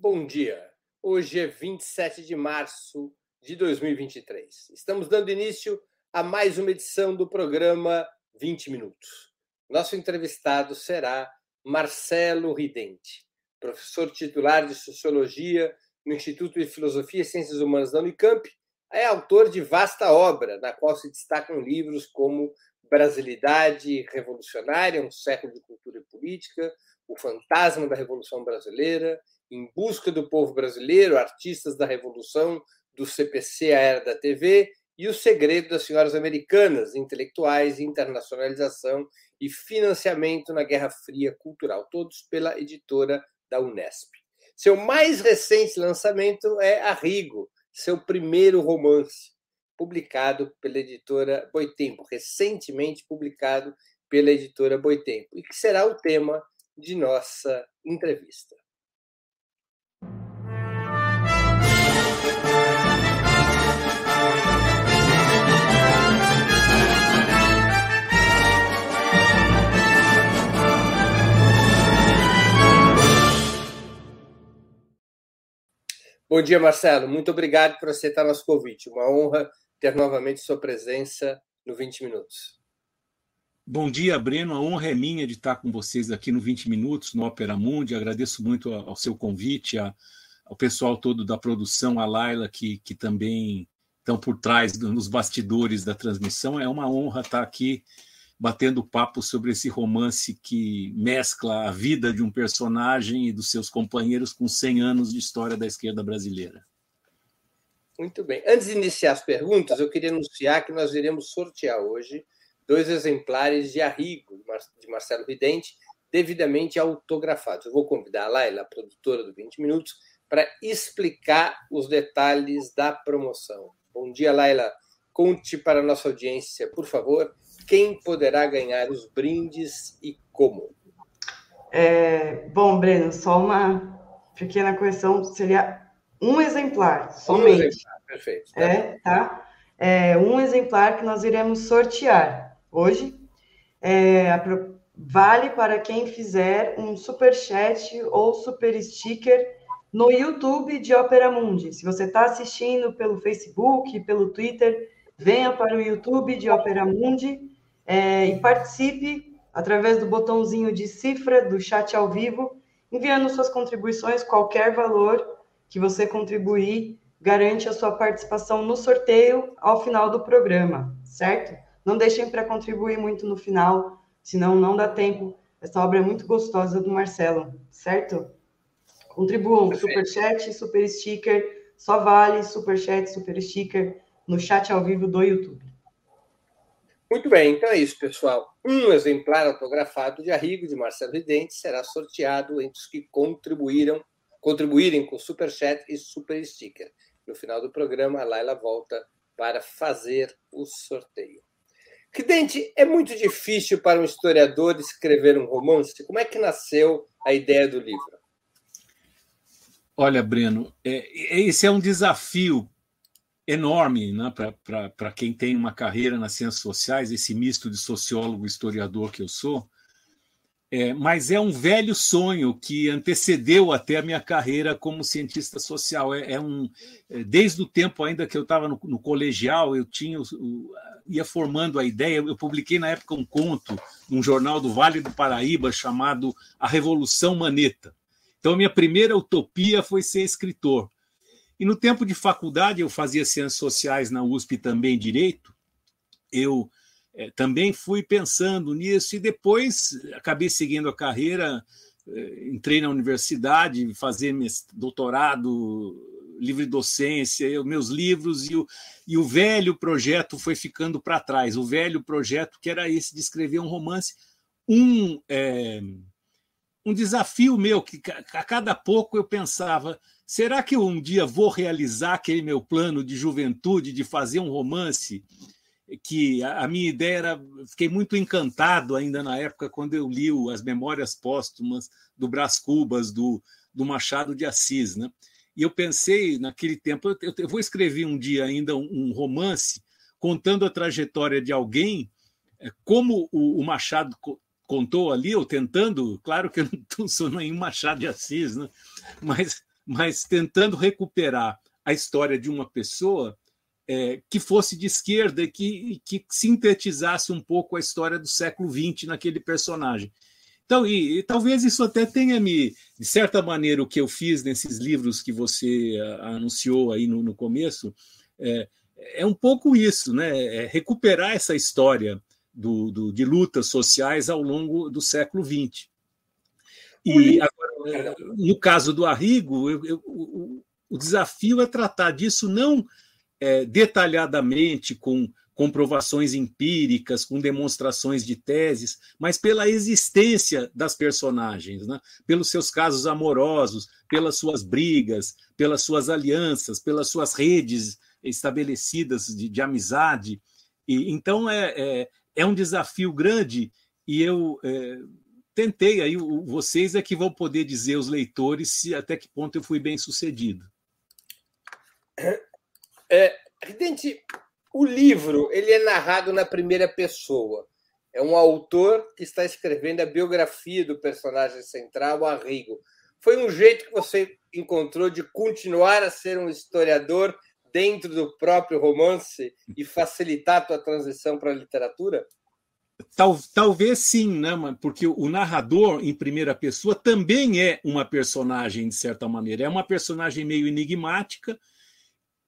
bom dia. Hoje é 27 de março de 2023. Estamos dando início a mais uma edição do programa 20 Minutos. Nosso entrevistado será Marcelo Ridente, professor titular de Sociologia no Instituto de Filosofia e Ciências Humanas da Unicamp. É autor de vasta obra, na qual se destacam livros como Brasilidade Revolucionária, um século de cultura e política, O Fantasma da Revolução Brasileira, Em Busca do Povo Brasileiro, Artistas da Revolução, do CPC à Era da TV, e O Segredo das Senhoras Americanas, Intelectuais, Internacionalização e Financiamento na Guerra Fria Cultural, todos pela editora da Unesp. Seu mais recente lançamento é Arrigo, seu primeiro romance, publicado pela editora Boitempo, recentemente publicado pela editora Boitempo, e que será o tema de nossa entrevista. Bom dia, Marcelo. Muito obrigado por aceitar nosso convite. Uma honra ter novamente sua presença no 20 Minutos. Bom dia, Breno. A honra é minha de estar com vocês aqui no 20 Minutos, no Opera Mundi. Agradeço muito ao seu convite, ao pessoal todo da produção, a Laila, que, que também estão por trás, nos bastidores da transmissão. É uma honra estar aqui batendo papo sobre esse romance que mescla a vida de um personagem e dos seus companheiros com 100 anos de história da esquerda brasileira. Muito bem. Antes de iniciar as perguntas, eu queria anunciar que nós iremos sortear hoje dois exemplares de Arrigo, de Marcelo Vidente, devidamente autografados. Eu vou convidar a Laila, a produtora do 20 Minutos, para explicar os detalhes da promoção. Bom dia, Laila. Conte para a nossa audiência, por favor, quem poderá ganhar os brindes e como. É, bom, Breno, só uma pequena correção, seria um exemplar, somente. Um exemplar, perfeito. Tá é, tá? É, um exemplar que nós iremos sortear hoje. É, vale para quem fizer um super chat ou super sticker no YouTube de Opera Mundi. Se você está assistindo pelo Facebook, pelo Twitter, venha para o YouTube de Opera Mundi é, e participe através do botãozinho de cifra do chat ao vivo, enviando suas contribuições, qualquer valor que você contribuir garante a sua participação no sorteio ao final do programa, certo? Não deixem para contribuir muito no final, senão não dá tempo. Essa obra é muito gostosa do Marcelo, certo? Contribuam, super chat, super sticker, só vale super chat, super sticker no chat ao vivo do YouTube. Muito bem, então é isso, pessoal. Um exemplar autografado de Arrigo de Marcelo Ridente será sorteado entre os que contribuíram contribuírem com super chat e super sticker. No final do programa, a Laila volta para fazer o sorteio. Ridente, é muito difícil para um historiador escrever um romance. Como é que nasceu a ideia do livro? Olha, Breno, é, esse é um desafio enorme né, para quem tem uma carreira nas ciências sociais, esse misto de sociólogo e historiador que eu sou. É, mas é um velho sonho que antecedeu até a minha carreira como cientista social. É, é um, é, desde o tempo ainda que eu estava no, no, colegial, eu tinha o, ia formando a ideia. Eu publiquei na época um conto num jornal do Vale do Paraíba chamado A Revolução Maneta. Então, minha primeira utopia foi ser escritor. E no tempo de faculdade, eu fazia ciências sociais na USP também direito. Eu é, também fui pensando nisso e depois acabei seguindo a carreira, é, entrei na universidade, fazer doutorado, livre docência, meus livros e o, e o velho projeto foi ficando para trás. O velho projeto que era esse de escrever um romance, um é, um desafio meu que a cada pouco eu pensava será que eu um dia vou realizar aquele meu plano de juventude de fazer um romance que a, minha ideia era. Fiquei muito encantado ainda na época quando eu li as Memórias Póstumas do Brás Cubas, do, do Machado de Assis. Né? E eu pensei naquele tempo, eu, eu vou escrever um dia ainda um, um, romance contando a trajetória de alguém, é, como o, o Machado contou ali, ou tentando, claro que eu não sou nenhum Machado de Assis, né? mas mas tentando recuperar a história de uma pessoa é, que fosse de esquerda e que, que, sintetizasse um pouco a história do século XX naquele personagem. Então, e, e, talvez isso até tenha me, de certa maneira, o que eu fiz nesses livros que você anunciou aí no, no começo, é, é, um pouco isso, né? É recuperar essa história do, do, de lutas sociais ao longo do século XX. E agora, no caso do Arrigo, eu, eu, o, o desafio é tratar disso não é, detalhadamente com comprovações empíricas, com demonstrações de teses, mas pela existência das personagens, né? pelos seus casos amorosos, pelas suas brigas, pelas suas alianças, pelas suas redes estabelecidas de, de amizade. E, então é, é, é, um desafio grande e eu é, tentei aí vocês é que vão poder dizer aos leitores se até que ponto eu fui bem sucedido. É, Ridente, o livro ele é narrado na primeira pessoa. É um autor que está escrevendo a biografia do personagem central, o Arrigo. Foi um jeito que você encontrou de continuar a ser um historiador dentro do próprio romance e facilitar a tua transição para a literatura? Tal, talvez sim, né? porque o narrador em primeira pessoa também é uma personagem, de certa maneira. É uma personagem meio enigmática,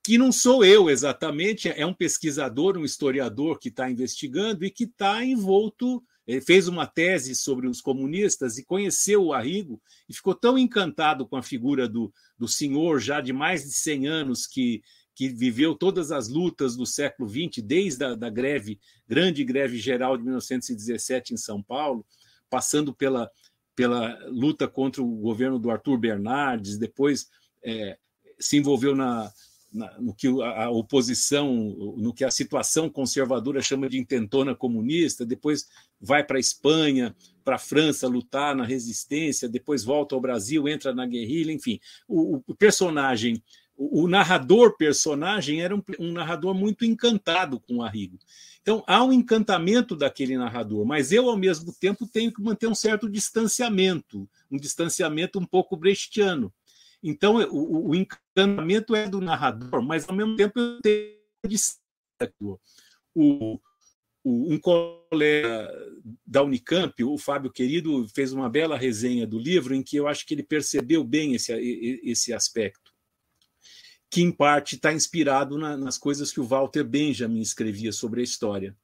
que não sou eu exatamente, é um pesquisador, um historiador que está investigando e que está envolto. Ele fez uma tese sobre os comunistas e conheceu o Arrigo e ficou tão encantado com a figura do, do senhor, já de mais de 100 anos, que, que viveu todas as lutas do século XX, desde a da greve, grande greve geral de 1917 em São Paulo, passando pela, pela luta contra o governo do Arthur Bernardes, depois é, se envolveu na, no que a oposição, no que a situação conservadora chama de intentona comunista, depois vai para a Espanha, para a França lutar na resistência, depois volta ao Brasil, entra na guerrilha, enfim. O, o personagem, o, narrador personagem era um, um, narrador muito encantado com o Arrigo. Então há um encantamento daquele narrador, mas eu ao mesmo tempo tenho que manter um certo distanciamento, um distanciamento um pouco brechtiano então, o, o encantamento é do narrador, mas ao mesmo tempo eu tenho o, o, um colega da Unicamp, o Fábio Querido, fez uma bela resenha do livro em que eu acho que ele percebeu bem esse, esse aspecto, que em parte está inspirado na, nas coisas que o Walter Benjamin escrevia sobre a história.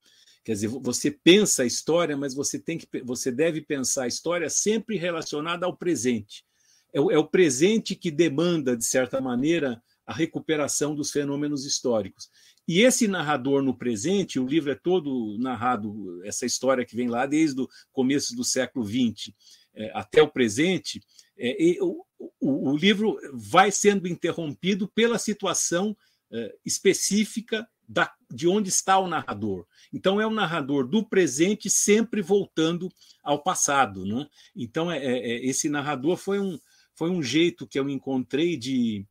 Quer dizer, você pensa a história, mas você tem que você deve pensar a história sempre relacionada ao presente é o, é o presente que demanda, de certa maneira, a recuperação dos fenômenos históricos. E esse narrador no presente, o livro é todo narrado, essa história que vem lá desde o começo do século XX é, até o presente, é, o, o, livro vai sendo interrompido pela situação é, específica da, de onde está o narrador. Então, é o narrador do presente sempre voltando ao passado. Né? Então, é, é, é esse narrador foi um, foi um jeito que eu encontrei de,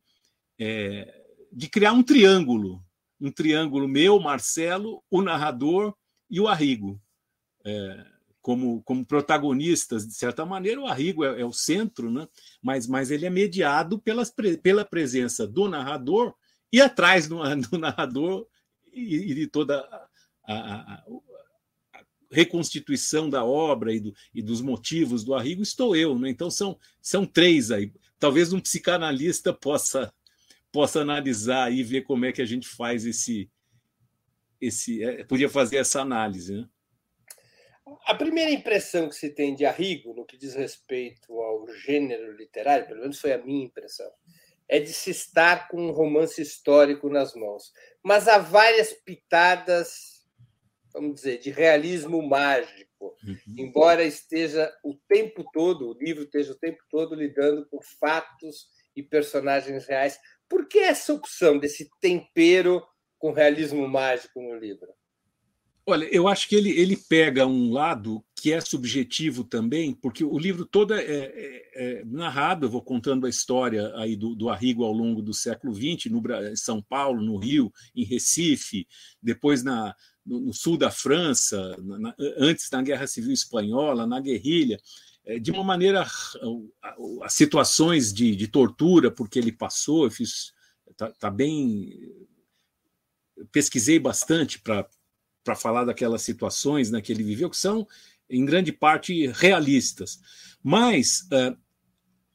é, de criar um triângulo. Um triângulo meu, Marcelo, o narrador e o Arrigo. É, como, como protagonistas, de certa maneira, o Arrigo é, é, o centro, né? mas, mas ele é mediado pelas, pela presença do narrador e atrás do, do narrador e, e, de toda a, a, reconstituição da obra e, do, e, dos motivos do Arrigo estou eu. Né? Então são, são três aí. Talvez um psicanalista possa possa analisar e ver como é que a gente faz esse esse é, podia fazer essa análise. Né? A primeira impressão que se tem de Arrigo no que diz respeito ao gênero literário, pelo menos foi a minha impressão, é de se estar com um romance histórico nas mãos. Mas há várias pitadas vamos dizer, de realismo mágico, uhum. embora esteja o tempo todo, o livro esteja o tempo todo lidando com fatos e personagens reais. Por que essa opção desse tempero com realismo mágico no livro? Olha, eu acho que ele, ele pega um lado que é subjetivo também, porque o livro todo é, é, é narrado, eu vou contando a história aí do, do Arrigo ao longo do século XX, no São Paulo, no Rio, em Recife, depois na, no, no sul da França, na, antes da Guerra Civil Espanhola, na guerrilha. é, de uma maneira, as situações de, de tortura, porque ele passou, eu fiz, tá, tá bem, pesquisei bastante para falar daquelas situações né, que ele viveu, que são, em grande parte, realistas. Mas uh,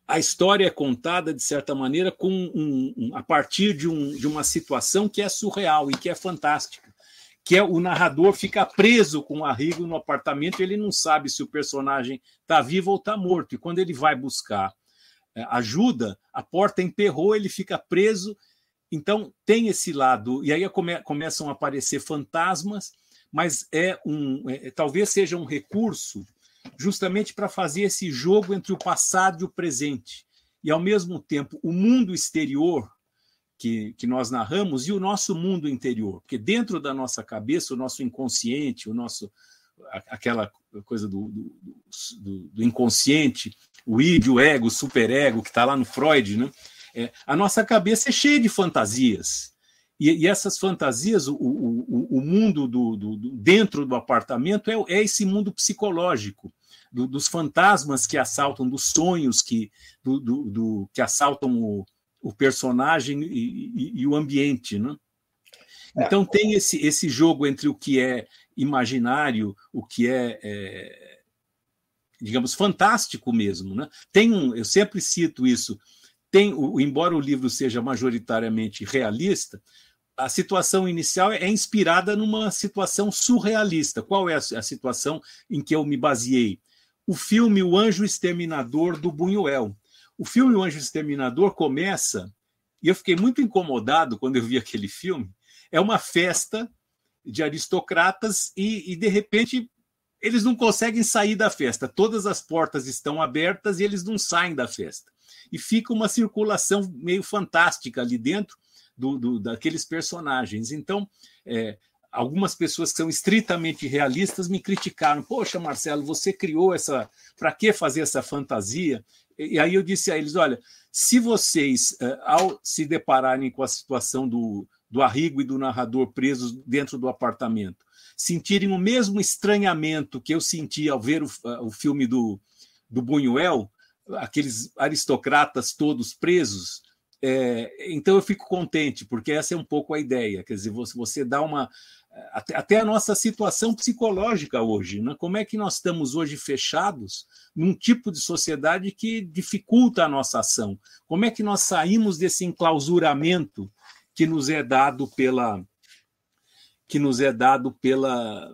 a história é contada, de certa maneira, com um, um, a partir de, um, de uma situação que é surreal e que é fantástica que é o narrador fica preso com o Arrigo no apartamento, ele não sabe se o personagem está vivo ou está morto. E quando ele vai buscar é, ajuda, a porta emperrou, ele fica preso. Então tem esse lado, e aí come, começam a aparecer fantasmas, mas é um, é, talvez seja um recurso justamente para fazer esse jogo entre o passado e o presente. E ao mesmo tempo, o mundo exterior que, que nós narramos e o nosso mundo interior, porque dentro da nossa cabeça, o nosso inconsciente, o nosso aquela coisa do, do, do, do inconsciente, o id, o ego, o superego, que está lá no Freud, né? É, a nossa cabeça é cheia de fantasias. E, e essas fantasias, o, o, o mundo do, do, dentro do apartamento é, é esse mundo psicológico, dos fantasmas que assaltam, dos sonhos que, do, que assaltam o, o personagem e, e, e o ambiente, né? É. Então tem esse, esse jogo entre o que é imaginário, o que é, é, digamos, fantástico mesmo. Né? Tem um, eu sempre cito isso, tem, o, embora o livro seja majoritariamente realista, a situação inicial é inspirada numa situação surrealista. Qual é a, situação em que eu me baseei? O filme O Anjo Exterminador do Buñuel. O filme O Anjo Exterminador começa, e eu fiquei muito incomodado quando eu vi aquele filme. É uma festa de aristocratas e, e de repente eles não conseguem sair da festa. Todas as portas estão abertas e eles não saem da festa. E fica uma circulação meio fantástica ali dentro do, do daqueles personagens. Então, é, algumas pessoas que são estritamente realistas me criticaram. Poxa, Marcelo, você criou essa. Para que fazer essa fantasia? E aí eu disse a eles: olha, se vocês, eh, ao se depararem com a situação do, do Arrigo e do narrador presos dentro do apartamento, sentirem o mesmo estranhamento que eu senti ao ver o, o filme do, do Buñuel, aqueles aristocratas todos presos, é, então eu fico contente, porque essa é um pouco a ideia. Quer dizer, você, você dá uma até, até a nossa situação psicológica hoje. Né? Como é que nós estamos hoje fechados num tipo de sociedade que dificulta a nossa ação? Como é que nós saímos desse enclausuramento que nos é dado pela que nos é dado pela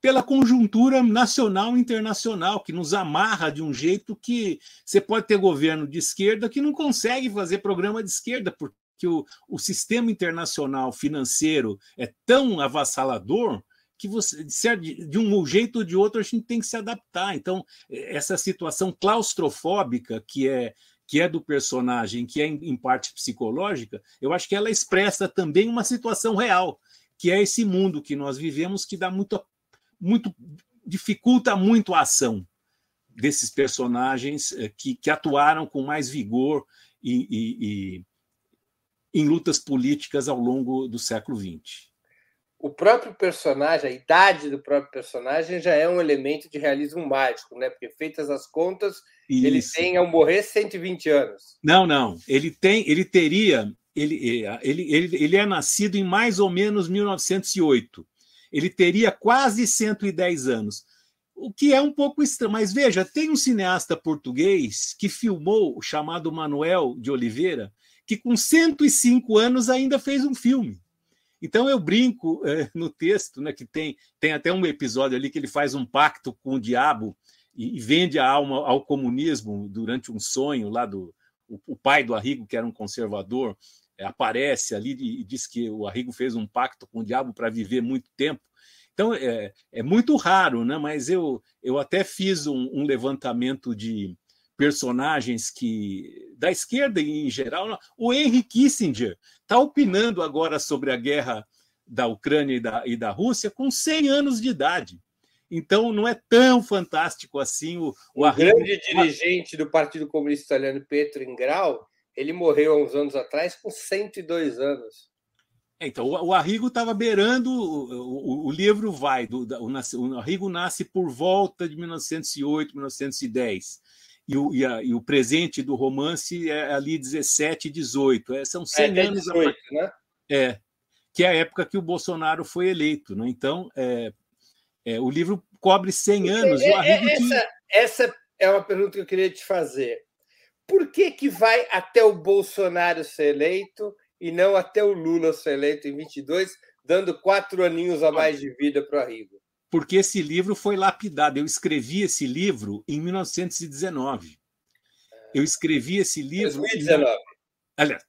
pela conjuntura nacional e internacional, que nos amarra de um jeito que você pode ter governo de esquerda que não consegue fazer programa de esquerda, porque que o, o sistema internacional financeiro é tão avassalador que você, de um jeito ou de outro, a gente tem que se adaptar. Então, essa situação claustrofóbica que é que é do personagem, que é em parte psicológica, eu acho que ela expressa também uma situação real, que é esse mundo que nós vivemos que dá muito, muito dificulta muito a ação desses personagens eh, que, que atuaram com mais vigor e, e, em lutas políticas ao longo do século XX. O próprio personagem, a idade do próprio personagem já é um elemento de realismo mágico, né? Porque feitas as contas, Isso. ele tem ao morrer 120 anos. Não, não. Ele tem, ele teria, ele, ele, ele, ele é nascido em mais ou menos 1908. Ele teria quase 110 anos o que é um pouco estranho. Mas veja, tem um cineasta português que filmou, chamado Manuel de Oliveira, que com 105 anos ainda fez um filme. Então eu brinco é, no texto, né, que tem, tem até um episódio ali que ele faz um pacto com o diabo e, e vende a alma ao comunismo durante um sonho lá do o, o pai do Arrigo, que era um conservador, aparece ali e, diz que o Arrigo fez um pacto com o diabo para viver muito tempo. Então é, é muito raro, né? mas eu, eu até fiz um, um levantamento de, personagens que da esquerda em geral, o Henry Kissinger está opinando agora sobre a guerra da Ucrânia e da, e da Rússia com 100 anos de idade. Então não é tão fantástico assim o, o, o grande dirigente do Partido Comunista Italiano, Petro Ingrau, ele morreu há uns anos atrás com 102 anos. É, então, o, o Arrigo estava beirando, o, o, o, livro vai, do, o, o Arrigo nasce por volta de 1908, 1910. E o, e, a, e o presente do romance é ali 17, 18. É, são 100 é, anos. 18, a... né? É, que é a época que o Bolsonaro foi eleito. Né? Então, é, é, o livro cobre 100 anos. É, é, essa, essa é uma pergunta que eu queria te fazer. Por que, que vai até o Bolsonaro ser eleito e não até o Lula ser eleito em 22, dando quatro aninhos a mais de vida para o Arrigo? Porque esse livro foi lapidado. Eu escrevi esse livro em 1919. Eu escrevi esse livro. 2019. Em... Aliás,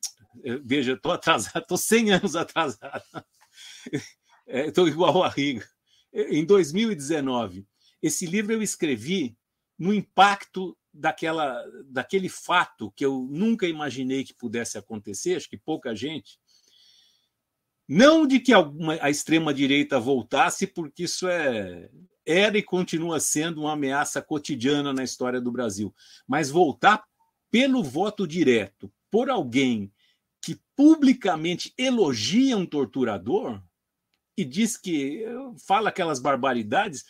veja, estou atrasado, estou 100 anos atrasado. Estou igual ao Arrigo. Em 2019. Esse livro eu escrevi no impacto daquela, daquele fato que eu nunca imaginei que pudesse acontecer, acho que pouca gente. Não de que alguma, a extrema-direita voltasse, porque isso é, era e continua sendo uma ameaça cotidiana na história do Brasil, mas voltar pelo voto direto por alguém que publicamente elogia um torturador e diz que fala aquelas barbaridades,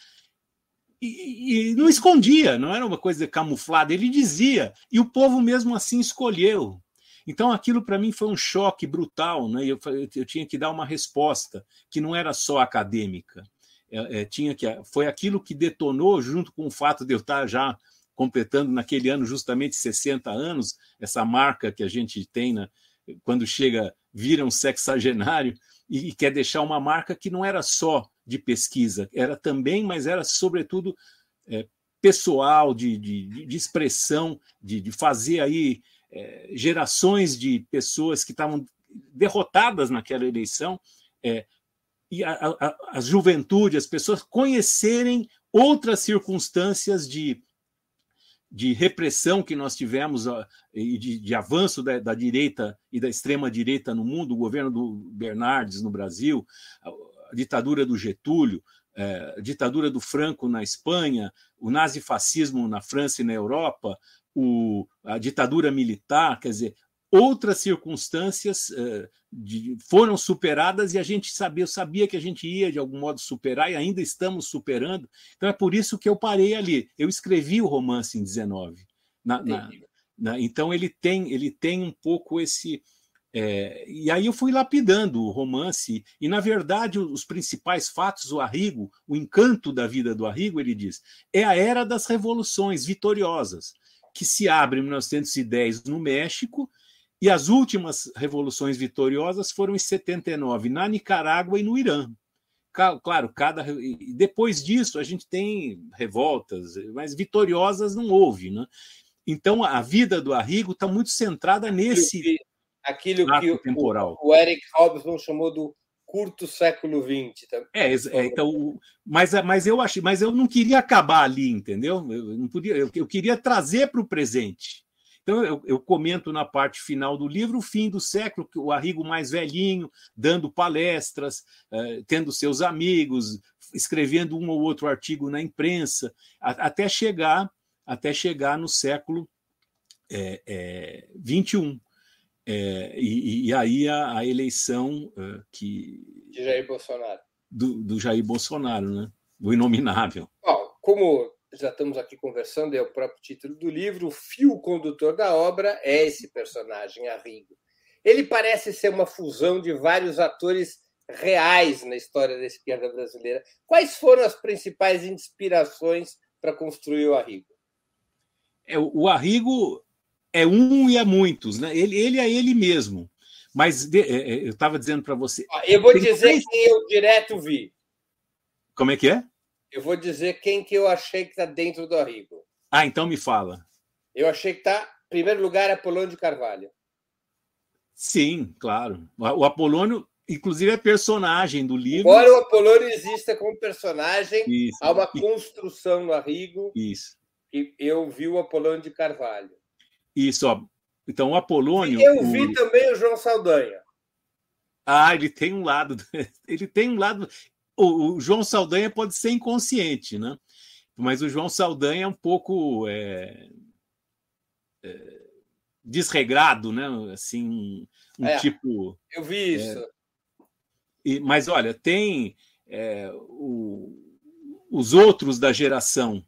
e, e, não escondia, não era uma coisa camuflada, ele dizia, e o povo mesmo assim escolheu. Então aquilo para mim foi um choque brutal, né? Eu, eu, tinha que dar uma resposta que não era só acadêmica, é, é, tinha que foi aquilo que detonou, junto com o fato de eu estar já completando naquele ano justamente 60 anos, essa marca que a gente tem né, quando chega, vira um sexagenário e, e quer deixar uma marca que não era só de pesquisa, era também, mas era sobretudo é, pessoal, de, de, de expressão, de, de, fazer aí é, gerações de pessoas que estavam derrotadas naquela eleição, é, e a, a, a juventude, as pessoas conhecerem outras circunstâncias de, de repressão que nós tivemos e de, de avanço da, da, direita e da extrema direita no mundo, o governo do Bernardes no Brasil, a ditadura do Getúlio, é, a ditadura do Franco na Espanha, o nazifascismo na França e na Europa, o, a ditadura militar, quer dizer, outras circunstâncias é, de, foram superadas e a gente sabia, eu sabia que a gente ia de algum modo superar e ainda estamos superando. Então é por isso que eu parei ali. Eu escrevi o romance em 19. Na, na, na, então ele tem, ele tem um pouco esse é, e aí eu fui lapidando o romance, e na verdade os principais fatos, o Arrigo, o encanto da vida do Arrigo, ele diz, é a era das revoluções vitoriosas, que se abre em 1910 no México, e as últimas revoluções vitoriosas foram em 79 na Nicarágua e no Irã. Claro, cada depois disso a gente tem revoltas, mas vitoriosas não houve, né? Então a vida do Arrigo está muito centrada nesse aquilo que temporal. O, o Eric Robson chamou do curto século XX. Tá? É, é, então, mas, mas eu achei, mas eu não queria acabar ali, entendeu? Eu não podia, eu, eu queria trazer para o presente. Então eu, eu, comento na parte final do livro o fim do século, o Arrigo mais velhinho, dando palestras, eh, tendo seus amigos, escrevendo um ou outro artigo na imprensa, a, até chegar até chegar no século é, é, 21 é, e, e, aí a, a eleição uh, que. De Jair Bolsonaro. Do, do, Jair Bolsonaro, né? O inominável. Bom, como já estamos aqui conversando, é o próprio título do livro, o fio condutor da obra é esse personagem, Arrigo. Ele parece ser uma fusão de vários atores reais na história da esquerda brasileira. Quais foram as principais inspirações para construir o Arrigo? É, o Arrigo é um e é muitos, né? Ele, ele é ele mesmo. Mas de, é, é eu estava dizendo para você. Eu vou dizer três... quem eu direto vi. Como é que é? Eu vou dizer quem que eu achei que está dentro do Arrigo. Ah, então me fala. Eu achei que está, em primeiro lugar, Apolônio de Carvalho. Sim, claro. O Apolônio, inclusive, é personagem do livro. Embora o Apolônio exista como personagem, Isso. há uma construção no Arrigo. Isso. E eu vi o Apolônio de Carvalho. Isso, ó. Então, o Apolônio. E eu vi o... também o João Saldanha. Ah, ele tem um lado. Ele tem um lado. O, o João Saldanha pode ser inconsciente, né? Mas o João Saldanha é um pouco é, é, desregrado, né? Assim, um, é, tipo. Eu vi isso. E, mas olha, tem é, o, os outros da geração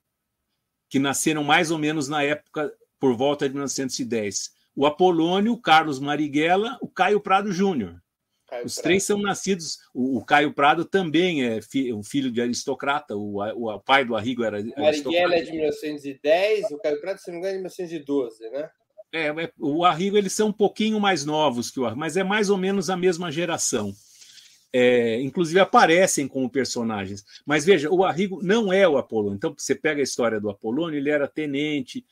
que nasceram mais ou menos na época por volta de 1910. O Apolônio, o Carlos Marighella, o Caio Prado Júnior. Os Prado. três são nascidos. O, o, Caio Prado também é fi, um filho de aristocrata. O, o, o pai do Arrigo era. O Marighella é de 1910, o Caio Prado, se não me engano, é de 1912, né? É, é, o Arrigo eles são um pouquinho mais novos que o Arrigo, mas é mais ou menos a mesma geração. É, inclusive aparecem como personagens. Mas veja, o Arrigo não é o Apolônio. Então, você pega a história do Apolônio, ele era tenente,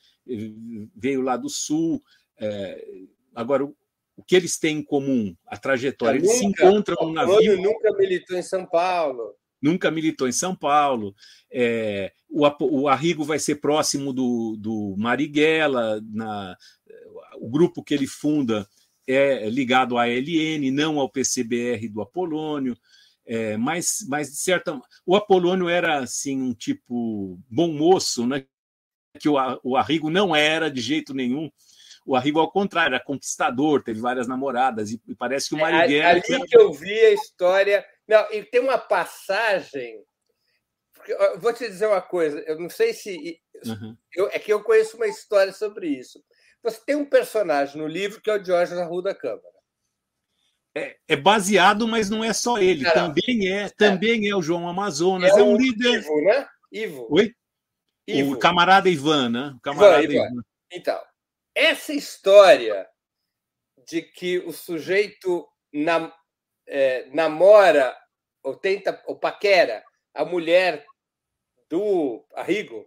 veio lá do sul. É, agora, o, que eles têm em comum? A trajetória. Eles nunca, se encontram no navio. nunca militou em São Paulo. Nunca militou em São Paulo. É, o, o Arrigo vai ser próximo do, do Marighella, na, o grupo que ele funda é ligado à LN, não ao PCBR do Apolônio, é, mas, mas de certa o Apolônio era assim um tipo bom moço, né? Que o, o Arrigo não era de jeito nenhum. O Arrigo, ao contrário, era conquistador, teve várias namoradas, e, e parece que o Marighella. É, ali que, era... que eu vi a história. Não, e tem uma passagem. vou te dizer uma coisa, eu não sei se. Uhum. Eu, é que eu conheço uma história sobre isso. Você tem um personagem no livro que é o Diógenes Arruda Câmara. É, é, baseado, mas não é só ele. Não, também é, é, também é o João Amazonas. É, é um líder. Ivo, né? Ivo. Oi? Ivo. O camarada Ivan, né? O camarada Ivan, Ivan. Então, essa história de que o sujeito nam, é, namora ou tenta ou paquera a mulher do Arrigo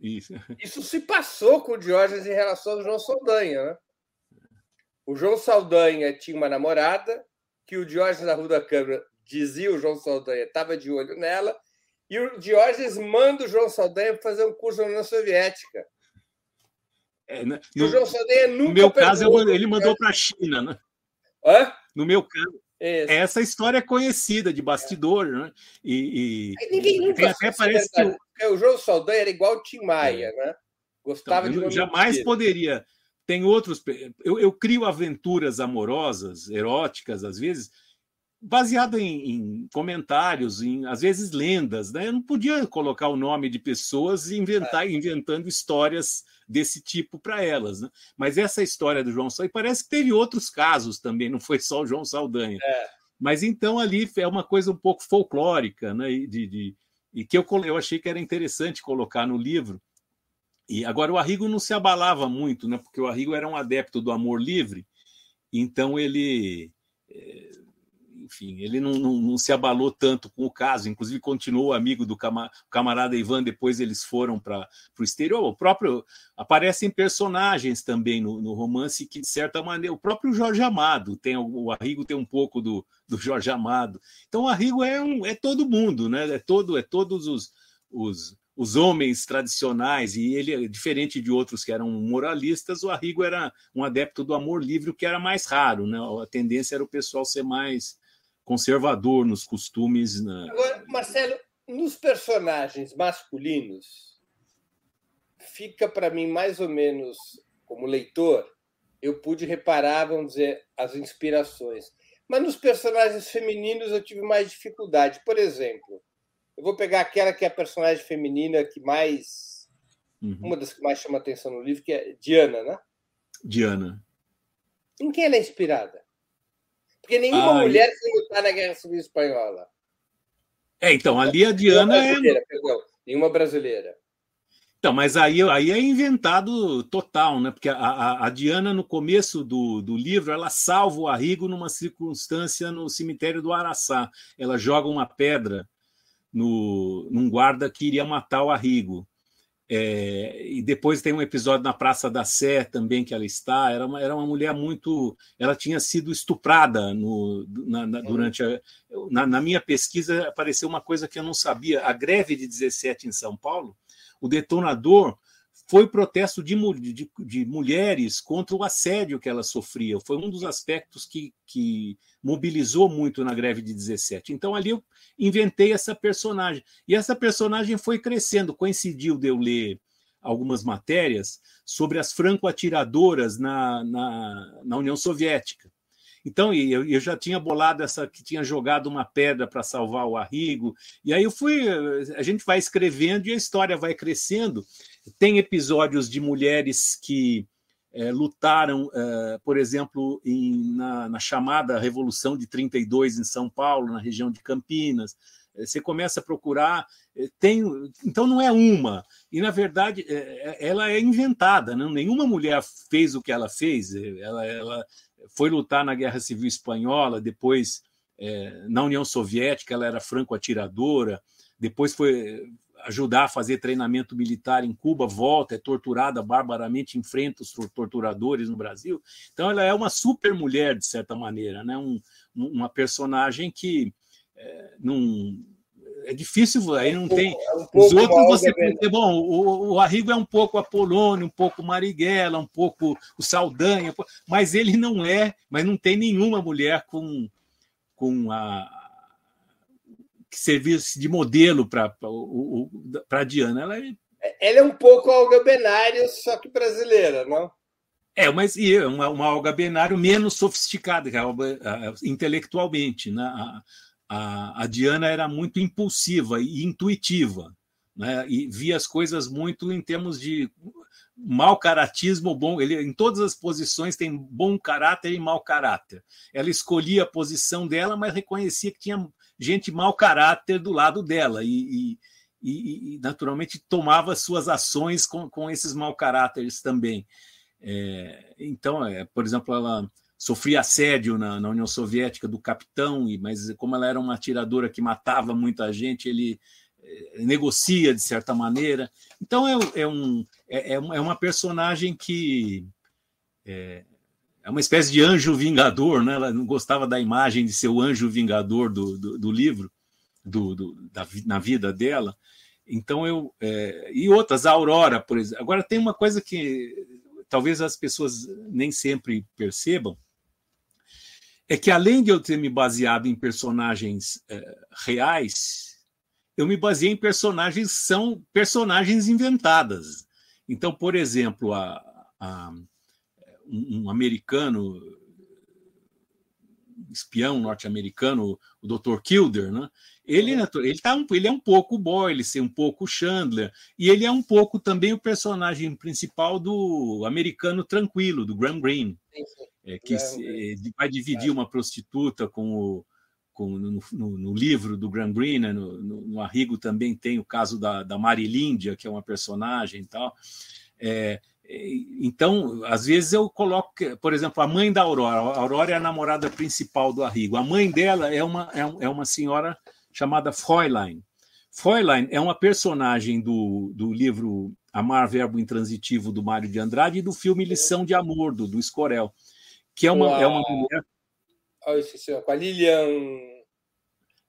isso. Isso se passou com o Diógenes em relação ao João Saldanha, né? O João Saldanha tinha uma namorada que o Diógenes da Rua da Câmara dizia o João Saldanha estava de olho nela e o Diógenes manda o João Saldanha fazer um curso na União Soviética. É, né? no, o João Saldanha nunca. No meu caso, ele mandou para a China, né? Hã? No meu caso, isso. Essa história é conhecida de bastidor, né? E, e ninguém nunca até parece que o... o João Saldanha era igual o Tim Maia, é. né? Gostava então, de jamais poderia. Tem outros. Eu, eu, crio aventuras amorosas, eróticas, às vezes, baseado em, em, comentários, em às vezes lendas, né? Eu não podia colocar o nome de pessoas e inventar, é. inventando histórias desse tipo para elas. Né? Mas essa história do João Saldanha, parece que teve outros casos também, não foi só o João Saldanha. É. Mas então ali é uma coisa um pouco folclórica, né? de, de, e que eu, eu achei que era interessante colocar no livro. E agora o Arrigo não se abalava muito, né? porque o Arrigo era um adepto do amor livre, então ele eh, enfim, ele não, não, não, se abalou tanto com o caso, inclusive continuou amigo do camarada Ivan, depois eles foram para o exterior. O próprio aparecem personagens também no, no, romance que, de certa maneira, o próprio Jorge Amado tem o Arrigo tem um pouco do, do Jorge Amado. Então o Arrigo é, um, é todo mundo, né? É todo, é todos os, os os homens tradicionais, e ele, diferente de outros que eram moralistas, o Arrigo era um adepto do amor livre, o que era mais raro, né? A tendência era o pessoal ser mais conservador nos costumes. Na... Agora, Marcelo, nos personagens masculinos, fica para mim mais ou menos como leitor, eu pude reparar, vamos dizer, as inspirações. Mas nos personagens femininos eu tive mais dificuldade. Por exemplo, eu vou pegar aquela que é a personagem feminina que mais. Uhum. Uma das que mais chama atenção no livro, que é Diana, né? Diana. Em quem ela é inspirada? Porque nenhuma ah, mulher se lutar na Guerra Civil Espanhola. É, então, ali a Diana nenhuma é. Perdão, nenhuma brasileira. Então, mas aí, aí é inventado total, né? Porque a, a, a, Diana, no começo do, do livro, ela salva o Arrigo numa circunstância no cemitério do Araçá. Ela joga uma pedra no, num guarda que iria matar o Arrigo. É, e depois tem um episódio na Praça da Sé também que ela está. Era uma, era uma mulher muito. Ela tinha sido estuprada no, na, na, durante a. Na, na, minha pesquisa apareceu uma coisa que eu não sabia. A greve de 17 em São Paulo, o detonador foi protesto de, de, de mulheres contra o assédio que elas sofriam. Foi um dos aspectos que, que mobilizou muito na greve de 17. Então ali eu inventei essa personagem. E essa personagem foi crescendo. Coincidiu de eu ler algumas matérias sobre as franco-atiradoras na, na, na União Soviética. Então, eu, eu já tinha bolado essa que tinha jogado uma pedra para salvar o Arrigo. E aí eu fui. A gente vai escrevendo e a história vai crescendo. Tem episódios de mulheres que é, lutaram, é, por exemplo, em, na, na, chamada Revolução de 32 em São Paulo, na região de Campinas. É, você começa a procurar, tem, então não é uma. E, na verdade, ela é inventada. Não? Nenhuma mulher fez o que ela fez. Ela, ela foi lutar na Guerra Civil Espanhola, depois na União Soviética ela era franco-atiradora, depois foi ajudar a fazer treinamento militar em Cuba, volta, é torturada barbaramente, enfrenta os torturadores no Brasil. Então, ela é uma super mulher, de certa maneira, né? Um, uma personagem que é, não. É difícil, aí não tem. É um os outros você pode dizer, bom, o, o Arrigo é um pouco Apolônio, um pouco Marighella, um pouco o Saldanha, mas ele não é, mas não tem nenhuma mulher com, com a, que servisse de modelo para a Diana. Ela é... ela é um pouco Olga Benário, só que brasileira, não? É, mas e uma, uma Olga Benário menos sofisticada, a Olga, a, intelectualmente. Né? A, a, a, Diana era muito impulsiva e intuitiva, né? e via as coisas muito em termos de mau caratismo bom. Ele, em todas as posições tem bom caráter e mau caráter. Ela escolhia a posição dela, mas reconhecia que tinha gente mau caráter do lado dela e, e, e naturalmente tomava suas ações com, com esses mau caráteres também. É, então, é, por exemplo, ela sofria assédio na, na, União Soviética do capitão, e, mas como ela era uma atiradora que matava muita gente, ele é, negocia de certa maneira. Então é, é um, é, é, é uma personagem que é, é uma espécie de anjo vingador, né? Ela não gostava da imagem de ser o anjo vingador do, do, do livro, do, do, da, na vida dela. Então eu é, e outras, a Aurora, por exemplo. Agora tem uma coisa que talvez as pessoas nem sempre percebam, é que além de eu ter me baseado em personagens é, reais, eu me baseei em personagens são personagens inventadas. Então, por exemplo, a, a um, um americano, espião norte-americano, o Dr. Kilder, né? Ele, uhum. ele, tá um, ele é um pouco Boyle, um pouco Chandler, e ele é um pouco também o personagem principal do americano tranquilo, do Graham Greene, é, que se, vai dividir uma prostituta com o. Com, no, no, no livro do Graham Greene, né? no, no, Arrigo também tem o caso da, da Marilíndia, que é uma personagem e tal. É, então, às vezes eu coloco, por exemplo, a mãe da Aurora. A Aurora é a namorada principal do Arrigo. A mãe dela é uma, é, é uma senhora chamada Fräulein. Fräulein é uma personagem do, do livro Amar, Verbo Intransitivo, do Mário de Andrade, e do filme Lição de Amor, do, do Escorel, que é uma, é uma mulher... Oh, esqueci, com a Lilian...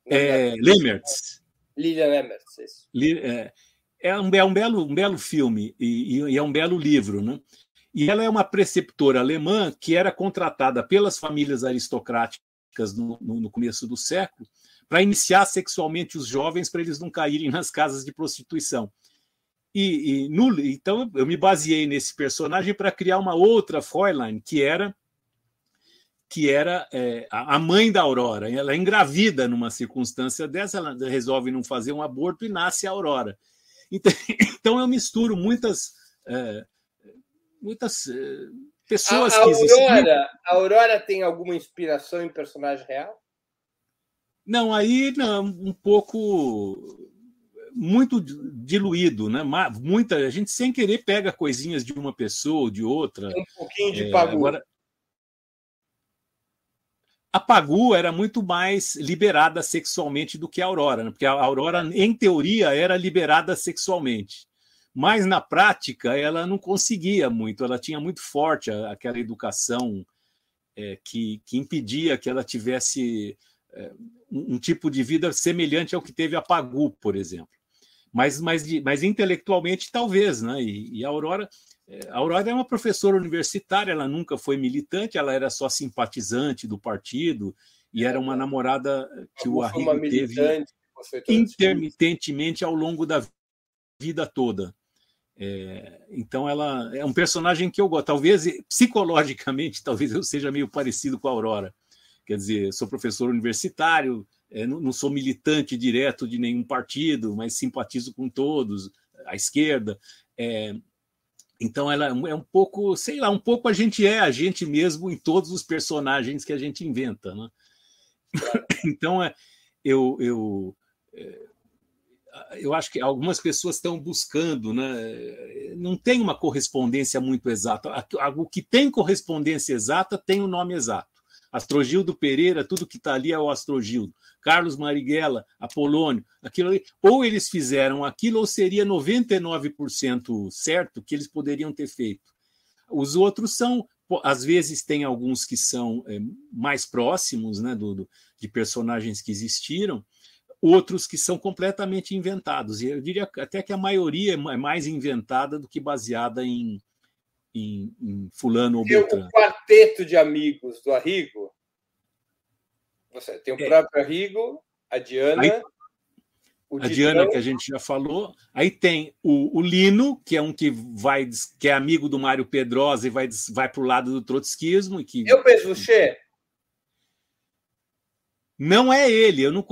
É, Lemertz. Lilian Lemertz, isso. É, é um, é um, belo, um belo filme e, e, é um belo livro. Né? E ela é uma preceptora alemã que era contratada pelas famílias aristocráticas no, no, no começo do século para iniciar sexualmente os jovens para eles não caírem nas casas de prostituição. E, e no, então eu me baseei nesse personagem para criar uma outra Fräulein, que era que era é, a mãe da Aurora. Ela é engravida numa circunstância dessa, ela resolve não fazer um aborto e nasce a Aurora. Então, então eu misturo muitas, é, muitas é, pessoas a, a que existem. Aurora, a Aurora tem alguma inspiração em personagem real? Não, aí não, um pouco muito diluído, né? Muita a gente sem querer pega coisinhas de uma pessoa ou de outra. Um pouquinho de é, Agora, a Pagu era muito mais liberada sexualmente do que a Aurora, né? porque a Aurora, em teoria, era liberada sexualmente. Mas na prática ela não conseguia muito, ela tinha muito forte aquela educação é, que, que impedia que ela tivesse é, um, um, tipo de vida semelhante ao que teve a Pagu, por exemplo. Mas, mas, mas intelectualmente, talvez, né? E, e a Aurora a Aurora é uma professora universitária, ela nunca foi militante, ela era só simpatizante do partido e era uma namorada que o Arrigo teve intermitentemente ao longo da vida toda. É, então ela é um personagem que eu gosto. Talvez psicologicamente, talvez eu seja meio parecido com a Aurora. quer dizer, sou professor universitário, é, não, não, sou militante direto de nenhum partido, mas simpatizo com todos, a esquerda. É, então ela é um pouco, sei lá, um pouco a gente é a gente mesmo em todos os personagens que a gente inventa, né? Então é, eu, eu é, eu acho que algumas pessoas estão buscando, né? não tem uma correspondência muito exata. O que tem correspondência exata tem o nome exato. Astrogildo Pereira, tudo que está ali é o Astrogildo. Carlos Marighella, Apolônio, aquilo ali. Ou eles fizeram aquilo, ou seria 99% certo que eles poderiam ter feito. Os outros são, às vezes, tem alguns que são é, mais próximos né, do, do, de personagens que existiram, outros que são completamente inventados. E eu diria até que a maioria é mais inventada do que baseada em, em, em fulano ou beltrano. O quarteto de amigos do Arrigo, você tem o é. próprio Arrigo, a Diana... Aí, a Diana, que a gente já falou. Aí tem o, o, Lino, que é um que vai que é amigo do Mário Pedrosa e vai, vai para o lado do trotskismo. E que... Eu penso, Che, não é ele, eu não,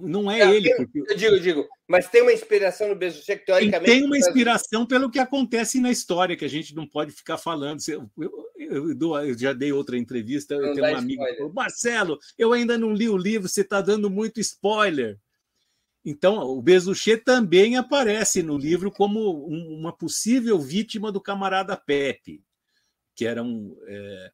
não é ele. Porque... Eu digo, eu digo, mas tem uma inspiração no que teoricamente. Tem uma inspiração pelo que acontece na história, que a gente não pode ficar falando. Eu, eu, eu, já dei outra entrevista, eu tenho um amigo que falou: Marcelo, eu ainda não li o livro, você está dando muito spoiler. Então, o Bezuché também aparece no livro como uma possível vítima do camarada Pepe, que era um. É,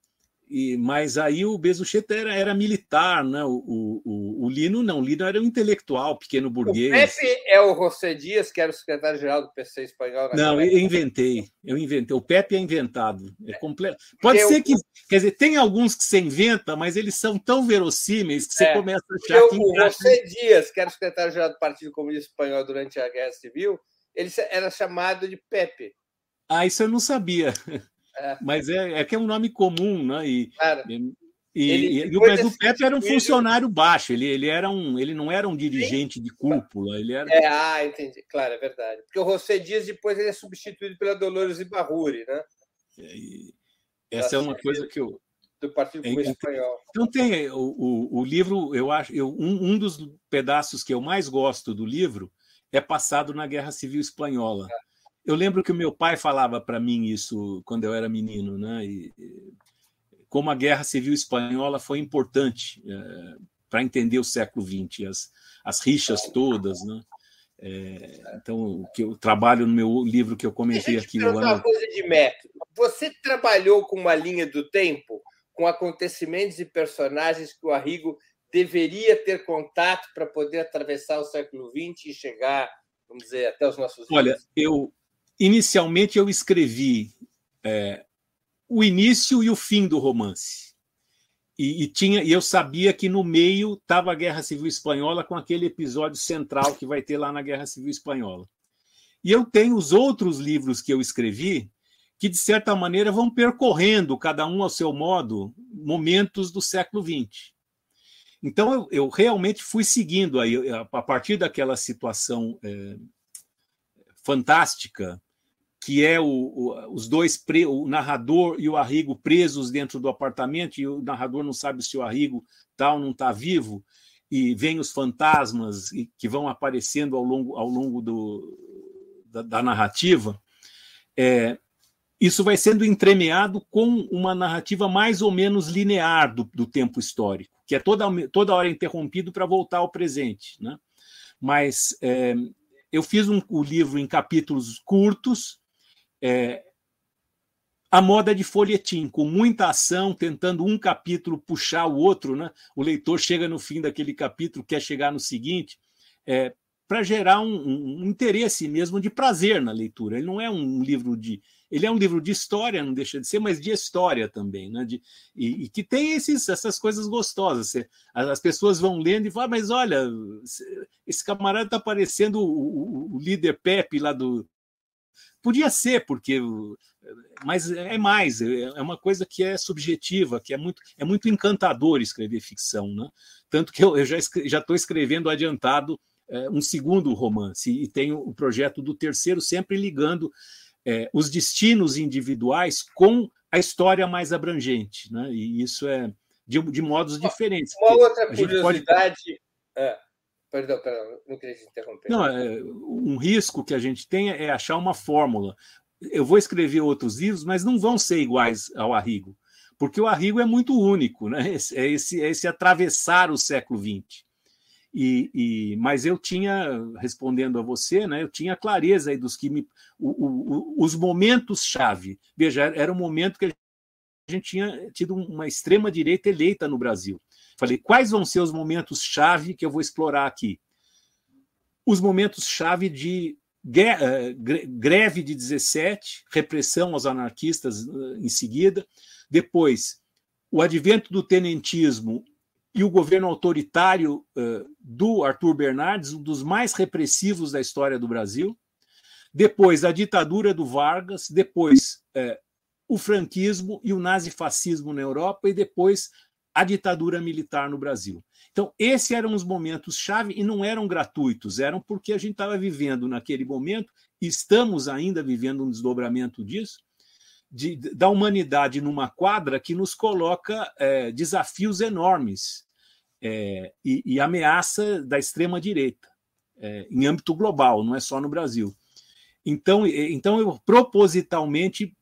e, mas aí o Bezuchet era, era militar, né? O, o, o, Lino não, o Lino era um intelectual, pequeno burguês. O Pepe é o José Dias, que era o secretário-geral do PC espanhol. Não, eu inventei, eu inventei. O Pepe é inventado. É completo. Pode ser que, quer dizer, tem alguns que você inventa, mas eles são tão verossímeis que você é, começa a achar que. O José Dias, que era o secretário-geral do Partido Comunista Espanhol durante a Guerra Civil, ele era chamado de Pepe. Ah, isso eu não sabia. É. Mas é, é que é um nome comum, né? E, claro. E, ele, e, mas o Pepe era um funcionário baixo, ele, ele, era um, ele não era um dirigente de cúpula. Ele era... É, ah, entendi. Claro, é verdade. Porque o José Dias depois ele é substituído pela Dolores Ibarruri, né? É, essa é uma coisa que eu. Do Partido Comunista é, Espanhol. Então tem o, o, o, livro, eu acho, eu, um, um dos pedaços que eu mais gosto do livro é passado na Guerra Civil Espanhola. É. Eu lembro que o meu pai falava para mim isso quando eu era menino, né? E, como a Guerra Civil Espanhola foi importante é, para entender o século XX, as, as rixas todas, né? É, então, o que eu trabalho no meu livro que eu comentei aqui. Ano... uma coisa de método. Você trabalhou com uma linha do tempo, com acontecimentos e personagens que o Arrigo deveria ter contato para poder atravessar o século XX e chegar, vamos dizer, até os nossos dias? Olha, eu, inicialmente eu escrevi é, o início e o fim do romance. E, e, tinha, e eu sabia que no meio estava a Guerra Civil Espanhola com aquele episódio central que vai ter lá na Guerra Civil Espanhola. E eu tenho os outros livros que eu escrevi que, de certa maneira, vão percorrendo, cada um ao seu modo, momentos do século XX. Então, eu, eu realmente fui seguindo aí, a partir daquela situação é, fantástica que é o, o, os dois, o narrador e o Arrigo presos dentro do apartamento, e o narrador não sabe se o Arrigo está ou não está vivo, e vem os fantasmas que vão aparecendo ao longo, ao longo do, da, da narrativa. É, isso vai sendo entremeado com uma narrativa mais ou menos linear do, do tempo histórico, que é toda, toda hora interrompido para voltar ao presente. Né? Mas é, eu fiz um, o livro em capítulos curtos, é, a moda de folhetim, com muita ação, tentando um capítulo puxar o outro, né? O leitor chega no fim daquele capítulo, quer chegar no seguinte, é, para gerar um, um, interesse mesmo de prazer na leitura. Ele não é um livro de. Ele é um livro de história, não deixa de ser, mas de história também, né? De, e, e que tem esses, essas coisas gostosas. As pessoas vão lendo e falam, mas olha, esse camarada está parecendo o, o, o líder Pepe lá do, Podia ser, porque mas é mais, é uma coisa que é subjetiva, que é muito, é muito encantador escrever ficção, né? Tanto que eu, eu já estou escrevendo adiantado é, um segundo romance e tenho o projeto do terceiro sempre ligando é, os destinos individuais com a história mais abrangente, né? E isso é de, de modos diferentes. Uma outra curiosidade. Pode... É, perdão, perdão, não queria te interromper. Não, é, um risco que a gente tem é achar uma fórmula. Eu vou escrever outros livros, mas não vão ser iguais ao Arrigo, porque o Arrigo é muito único, né? é, esse, é esse atravessar o século XX. E, e, mas eu tinha, respondendo a você, né, eu tinha clareza aí dos que me, o, o, os momentos chave. Veja, era um momento que a gente tinha tido uma extrema direita eleita no Brasil. Falei, quais vão ser os momentos chave que eu vou explorar aqui? Os momentos chave de eh, greve de 17, repressão aos anarquistas eh, em seguida, depois o advento do tenentismo e o governo autoritário uh, do Arthur Bernardes, um dos mais repressivos da história do Brasil. Depois, a ditadura do Vargas. Depois, o franquismo e o nazifascismo na Europa. E depois, a ditadura militar no Brasil. Então, esses eram os momentos-chave e não eram gratuitos, eram porque a gente estava vivendo naquele momento, estamos ainda vivendo um desdobramento disso, de, da humanidade numa quadra que nos coloca é, desafios enormes é, e, e, ameaça da extrema-direita, é, em âmbito global, não é só no Brasil. Então, então eu propositalmente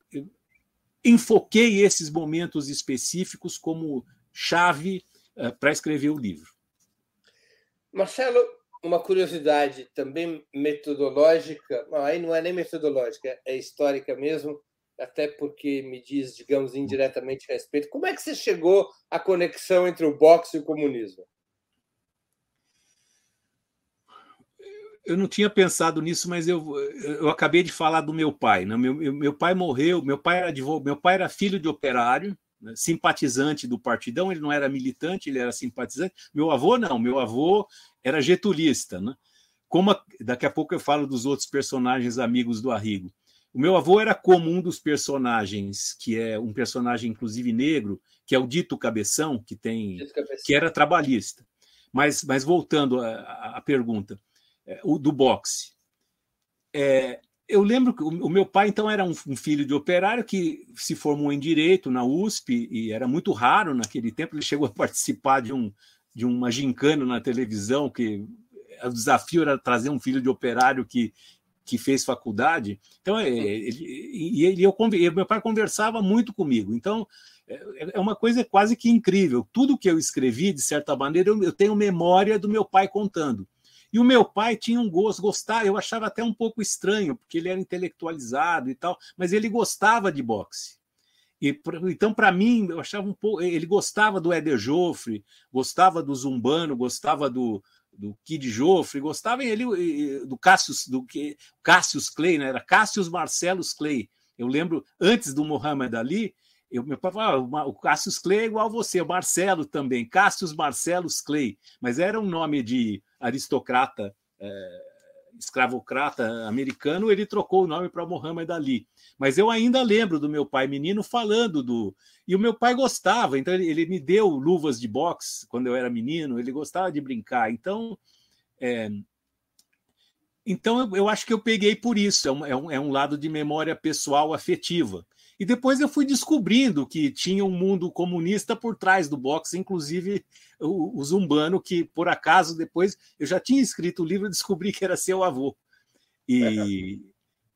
enfoquei esses momentos específicos como chave é, para escrever o livro. Marcelo, uma curiosidade também metodológica, não, aí não é nem metodológica, é histórica mesmo até porque me diz, digamos, indiretamente a respeito. Como é que você chegou à conexão entre o boxe e o comunismo? Eu não tinha pensado nisso, mas eu, eu acabei de falar do meu pai. Né? Meu, meu pai morreu, meu pai era, meu pai era filho de operário? Simpatizante do partidão, ele não era militante, ele era simpatizante. Meu avô não, meu avô era getulista. Né? Como a, daqui a pouco eu falo dos outros personagens amigos do Arrigo. O meu avô era como um dos personagens, que é um personagem inclusive negro, que é o Dito Cabeção, que tem que era trabalhista. Mas, mas voltando à, à pergunta, é, o do boxe. É, eu lembro que o meu pai, então, era um, filho de operário que se formou em direito na USP, e era muito raro naquele tempo. Ele chegou a participar de, um, de uma gincana na televisão, que o desafio era trazer um filho de operário que que fez faculdade. Então, é, ele, e ele, eu, meu pai conversava muito comigo. Então, é, é uma coisa quase que incrível. Tudo que eu escrevi, de certa maneira, eu, eu tenho memória do meu pai contando. E o meu pai tinha um gosto, gostava, eu achava até um pouco estranho, porque ele era intelectualizado e tal, mas ele gostava de boxe. E, então, para mim, eu achava um pouco. Ele gostava do Eder Joffre, gostava do Zumbano, gostava do, do Kid Joffre, gostava ele do Cassius, do Cassius Clay, né? era Cassius Marcellus Clay. Eu lembro, antes do Muhammad Ali, eu, meu pai falava, ah, o Cassius Clay é igual a você, o Marcelo também, Cassius Marcellus Clay, mas era um nome de aristocrata, é, escravocrata americano, ele trocou o nome para Muhammad Ali. Mas eu ainda lembro do meu pai menino falando do. E o meu pai gostava, então ele, ele me deu luvas de boxe quando eu era menino, ele gostava de brincar. Então, é... então eu, eu, acho que eu peguei por isso, é um, é um, é um lado de memória pessoal afetiva. E depois eu fui descobrindo que tinha um mundo comunista por trás do boxe, inclusive o, o Zumbano, que por acaso depois eu já tinha escrito o livro e descobri que era seu avô. E,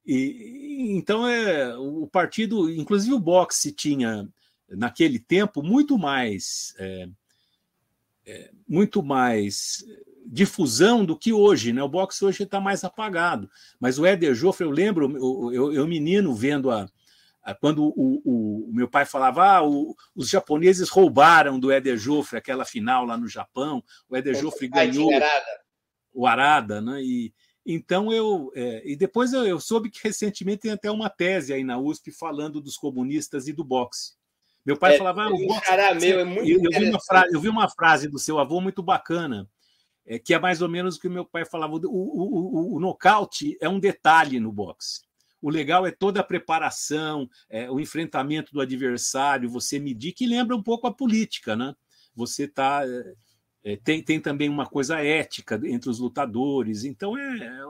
e, então é o partido, inclusive o boxe tinha naquele tempo muito mais é, é, muito mais difusão do que hoje, né? O boxe hoje está mais apagado. Mas o Éder Joffre, eu lembro, eu, eu, eu menino vendo a, a quando o, o, o, meu pai falava, ah, o, os japoneses roubaram do Éder Joffre aquela final lá no Japão, o Éder Joffre ganhou o Arada, né? E, então eu é, e depois eu, eu, soube que recentemente tem até uma tese aí na USP falando dos comunistas e do boxe. Meu pai é, falava, ah, o boxe. Meu, é muito eu, eu, vi uma frase, eu vi uma frase do seu avô muito bacana, é, que é mais ou menos o que o meu pai falava. O, o, o, o nocaute é um detalhe no boxe. O legal é toda a preparação, é, o enfrentamento do adversário, você medir, que lembra um pouco a política, né? Você está é, é, tem, tem também uma coisa ética entre os lutadores. Então, é, é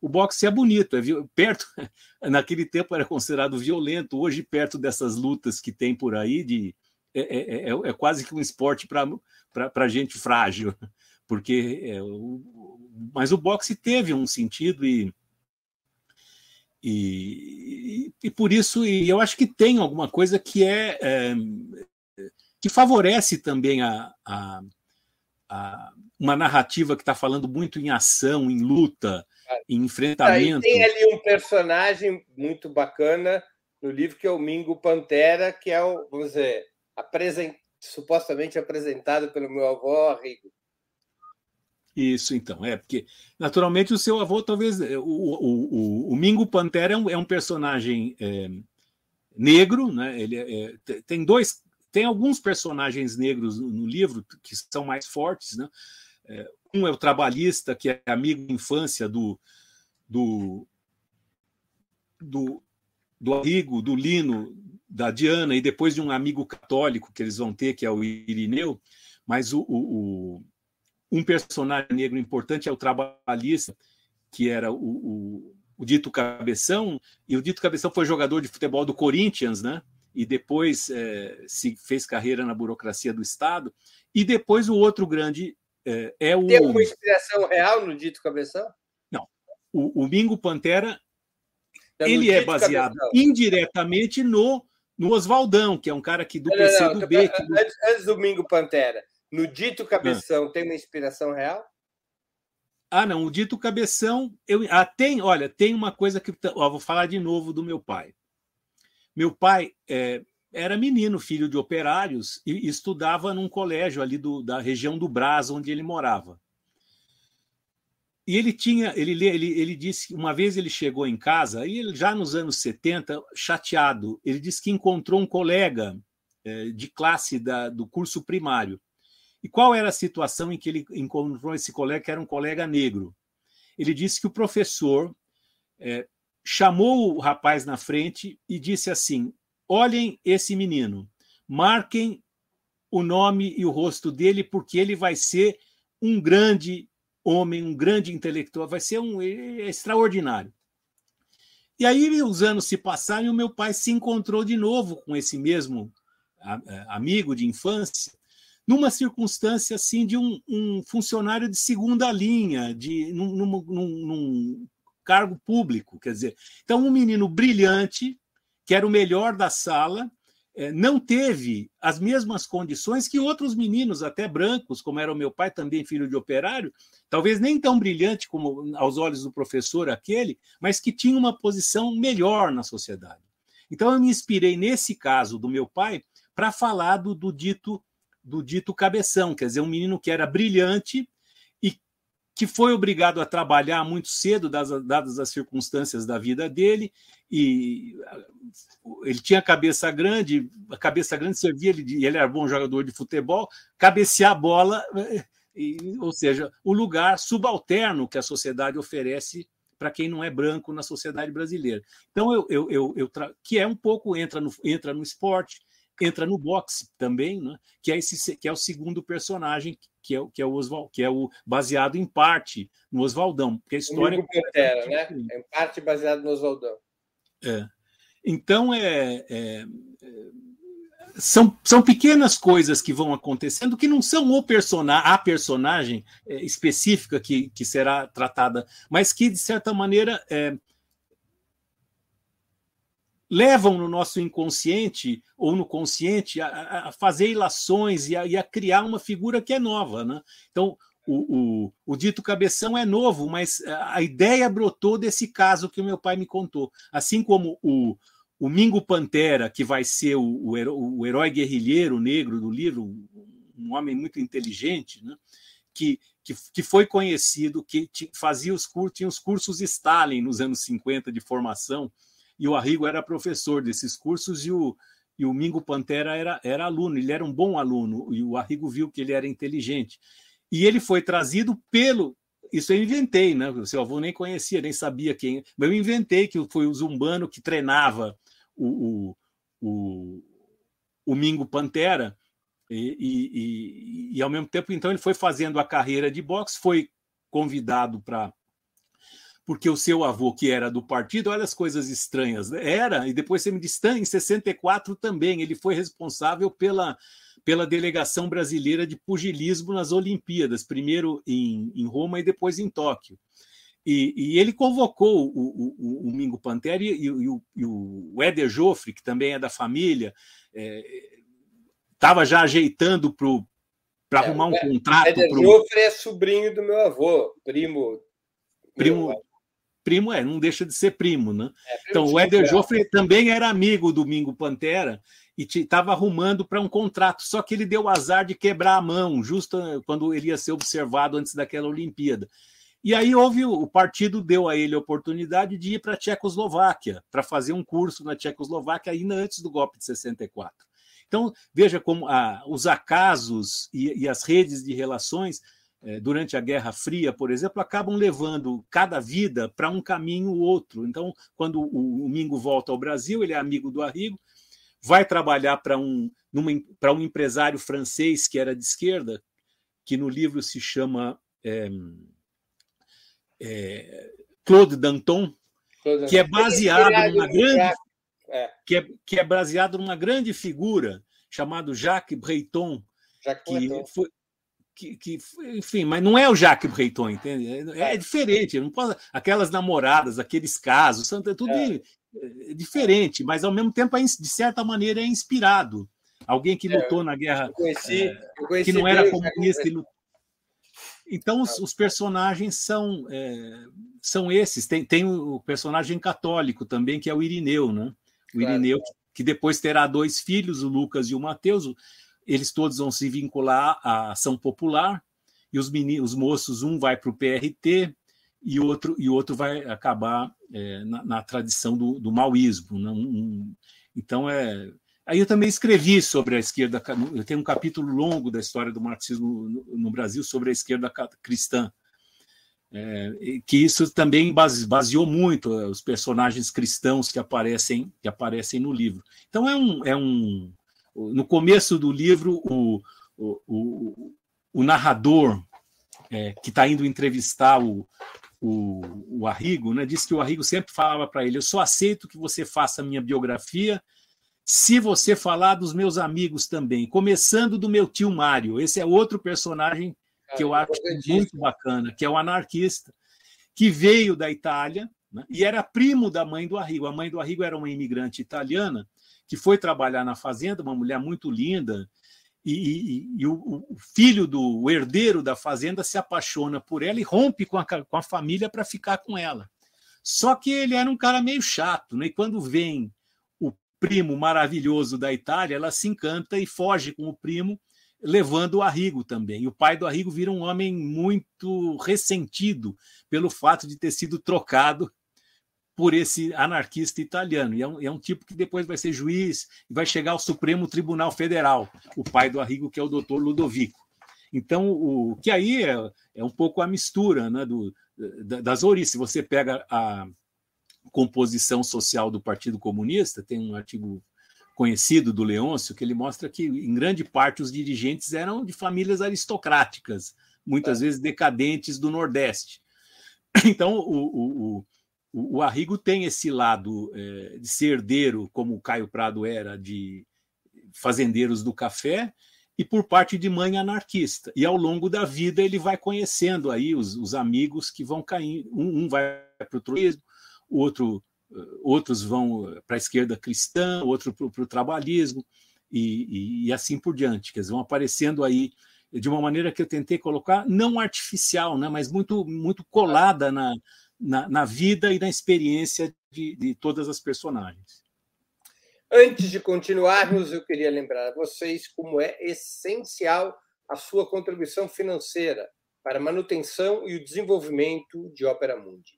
o boxe é bonito. É, perto, naquele tempo era considerado violento. Hoje, perto dessas lutas que tem por aí de é, é, é, é quase que um esporte para gente frágil, porque é, o, mas o boxe teve um sentido e, e, e, por isso e eu acho que tem alguma coisa que é, é que favorece também a, a, a uma narrativa que está falando muito em ação, em luta, em enfrentamento. tem ali um personagem muito bacana no livro que é o Mingo Pantera, que é o, vamos dizer, apresent, supostamente apresentado pelo meu avô Rigo. Isso, então, é, porque naturalmente o seu avô, talvez. O, o, o, o Mingo Pantera é um, é um personagem é, negro, né? Ele é, é tem dois. Tem alguns personagens negros no livro que são mais fortes, né? É, um é o trabalhista, que é amigo de infância do, do, do, do do Lino, da Diana, e depois de um amigo católico que eles vão ter, que é o Irineu, mas o, o um personagem negro importante é o trabalhista, que era o, o, o, Dito Cabeção, e o Dito Cabeção foi jogador de futebol do Corinthians, né? E depois é, se fez carreira na burocracia do Estado. E depois o outro grande é, é o. Tem uma inspiração real no Dito Cabeção? Não. O, o Mingo Pantera é ele é baseado Cabeção. indiretamente no, no Oswaldão, que é um cara que do não, PC não, do B. Que... Antes, antes do Mingo Pantera, no Dito Cabeção tem uma inspiração real? Ah, não. O Dito Cabeção, eu ah, tem, olha, tem uma coisa que ó, vou falar de novo do meu pai. Meu pai é, era menino, filho de operários, e estudava num colégio ali do, da região do Brás, onde ele morava. E ele tinha, ele, ele, ele disse que uma vez ele chegou em casa, e ele, já nos anos 70, chateado, ele disse que encontrou um colega é, de classe da, do curso primário. E qual era a situação em que ele encontrou esse colega, que era um colega negro? Ele disse que o professor é, chamou o rapaz na frente e disse assim: olhem esse menino, marquem o nome e o rosto dele, porque ele vai ser um grande homem, um grande intelectual, vai ser um é extraordinário. E aí os anos se passaram e o meu pai se encontrou de novo com esse mesmo é, amigo de infância, numa circunstância assim de um, um funcionário de segunda linha, de num, num, num, cargo público, quer dizer, então um menino brilhante que era o melhor da sala, eh, não teve as mesmas condições que outros meninos, até brancos, como era o meu pai, também filho de operário, talvez nem tão brilhante como aos olhos do professor aquele, mas que tinha uma posição melhor na sociedade. Então eu me inspirei nesse caso do meu pai para falar do, do dito do dito cabeção, quer dizer, um menino que era brilhante que foi obrigado a trabalhar muito cedo, dadas as circunstâncias da vida dele, e ele tinha cabeça grande, a cabeça grande servia ele, ele era bom jogador de futebol, cabecear a bola, e, ou seja, o lugar subalterno que a sociedade oferece para quem não é branco na sociedade brasileira. Então, eu, eu, eu, eu que é um pouco entra no, entra no esporte, entra no boxe também, né? que, é esse, que é o segundo personagem, que é, que é o Oswald, que é o baseado em parte no Oswaldão, porque a história o Pantera, né? É em parte baseado no Oswaldão. É. Então é, é, são, são pequenas coisas que vão acontecendo que não são o persona, a personagem é, específica que, que será tratada, mas que, de certa maneira, é, levam no nosso inconsciente ou no consciente a, a fazer ilações e a, e a, criar uma figura que é nova. Né? Então, o, o, o, dito cabeção é novo, mas a ideia brotou desse caso que o meu pai me contou. Assim como o, o Mingo Pantera, que vai ser o, herói, o herói guerrilheiro negro do livro, um homem muito inteligente, né? que, que, que foi conhecido, que fazia os tinha os cursos Stalin nos anos 50 de formação, e o Arrigo era professor desses cursos e o, e o Mingo Pantera era, era aluno, ele era um bom aluno, e o Arrigo viu que ele era inteligente. E ele foi trazido pelo. Isso eu inventei, né? O seu avô nem conhecia, nem sabia quem. Mas eu inventei que foi o Zumbano que treinava o, o, o, o Mingo Pantera. E, e, e, e, ao mesmo tempo, então, ele foi fazendo a carreira de boxe, foi convidado para porque o seu avô, que era do partido, olha as coisas estranhas, né? era, e depois você me disse, em 64 também, ele foi responsável pela, pela delegação brasileira de pugilismo nas Olimpíadas, primeiro em, em Roma e depois em Tóquio. E, e ele convocou o, o, o Mingo Pantera e, e, o, e, o, Éder Joffre, que também é da família, estava é, já ajeitando para é, arrumar um contrato. Éder pro... Joffre é sobrinho do meu avô, primo. Primo, primo é, não deixa de ser primo, né? É, então, o Éder Joffre também era amigo do Mingo Pantera e estava arrumando para um contrato, só que ele deu o azar de quebrar a mão, justo quando ele ia ser observado antes daquela Olimpíada. E aí houve o partido deu a ele a oportunidade de ir para a Tchecoslováquia, para fazer um curso na Tchecoslováquia ainda antes do golpe de 64. Então, veja como ah, os acasos e, e, as redes de relações eh, durante a Guerra Fria, por exemplo, acabam levando cada vida para um caminho ou outro. Então, quando o, o Mingo volta ao Brasil, ele é amigo do Arrigo, vai trabalhar para um, um empresário francês que era de esquerda, que no livro se chama. Eh, é, Claude Danton, Claude que é baseado numa grande é. que, é, que é baseado numa grande figura chamado Jacques Breton, Jacques que Breton. foi que, que, enfim, mas não é o Jacques Breton, entende? É, é diferente. Não posso, aquelas namoradas, aqueles casos, é tudo é. é. diferente, mas ao mesmo tempo, é, de certa maneira, é inspirado. Alguém que lutou na guerra, eu conheci, eu conheci que não era comunista, e então, os, os personagens são, é, são esses. Tem, tem o personagem católico também, que é o Irineu, né? O claro. Irineu, que depois terá dois filhos, o Lucas e o Mateus. Eles todos vão se vincular à ação popular, e os, meninos, os moços, um vai para o PRT e outro, e outro vai acabar é, na, na, tradição do, do maoísmo. Né? Um, então, é, Aí eu também escrevi sobre a esquerda, eu tenho um capítulo longo da história do marxismo no, Brasil sobre a esquerda cristã, é, que isso também baseou muito é, os personagens cristãos que aparecem que aparecem no livro. Então é um, é um no começo do livro o, o, o, o narrador é, que está indo entrevistar o, o, o Arrigo, né, disse que o Arrigo sempre falava para ele: eu só aceito que você faça a minha biografia se você falar dos meus amigos também, começando do meu tio Mário, esse é outro personagem que eu acho muito bacana, que é o anarquista, que veio da Itália né, e era primo da mãe do Arrigo. A mãe do Arrigo era uma imigrante italiana que foi trabalhar na fazenda, uma mulher muito linda, e, e, e o, o, filho do herdeiro da fazenda se apaixona por ela e rompe com a, com a família para ficar com ela. Só que ele era um cara meio chato, né? e quando vem primo maravilhoso da Itália, ela se encanta e foge com o primo, levando o Arrigo também. E o pai do Arrigo vira um homem muito ressentido pelo fato de ter sido trocado por esse anarquista italiano. E é um, é um, tipo que depois vai ser juiz e vai chegar ao Supremo Tribunal Federal, o pai do Arrigo, que é o doutor Ludovico. Então, o que aí é, é um pouco a mistura né, do, das origens. Se você pega a, composição social do Partido Comunista, tem um artigo conhecido do Leôncio que ele mostra que, em grande parte, os dirigentes eram de famílias aristocráticas, muitas vezes decadentes do Nordeste. Então, o, o, o, o Arrigo tem esse lado é, de ser herdeiro, como o Caio Prado era, de fazendeiros do café, e por parte de mãe anarquista. E ao longo da vida ele vai conhecendo aí os, os amigos que vão caindo. Um, um vai para o turismo, outro, outros vão para a esquerda cristã, outro para o trabalhismo, e, e, e, assim por diante. que eles vão aparecendo aí de uma maneira que eu tentei colocar, não artificial, né, mas muito, muito colada na, na, na vida e na experiência de, de todas as personagens. Antes de continuarmos, eu queria lembrar a vocês como é essencial a sua contribuição financeira para a manutenção e o desenvolvimento de Ópera Mundi.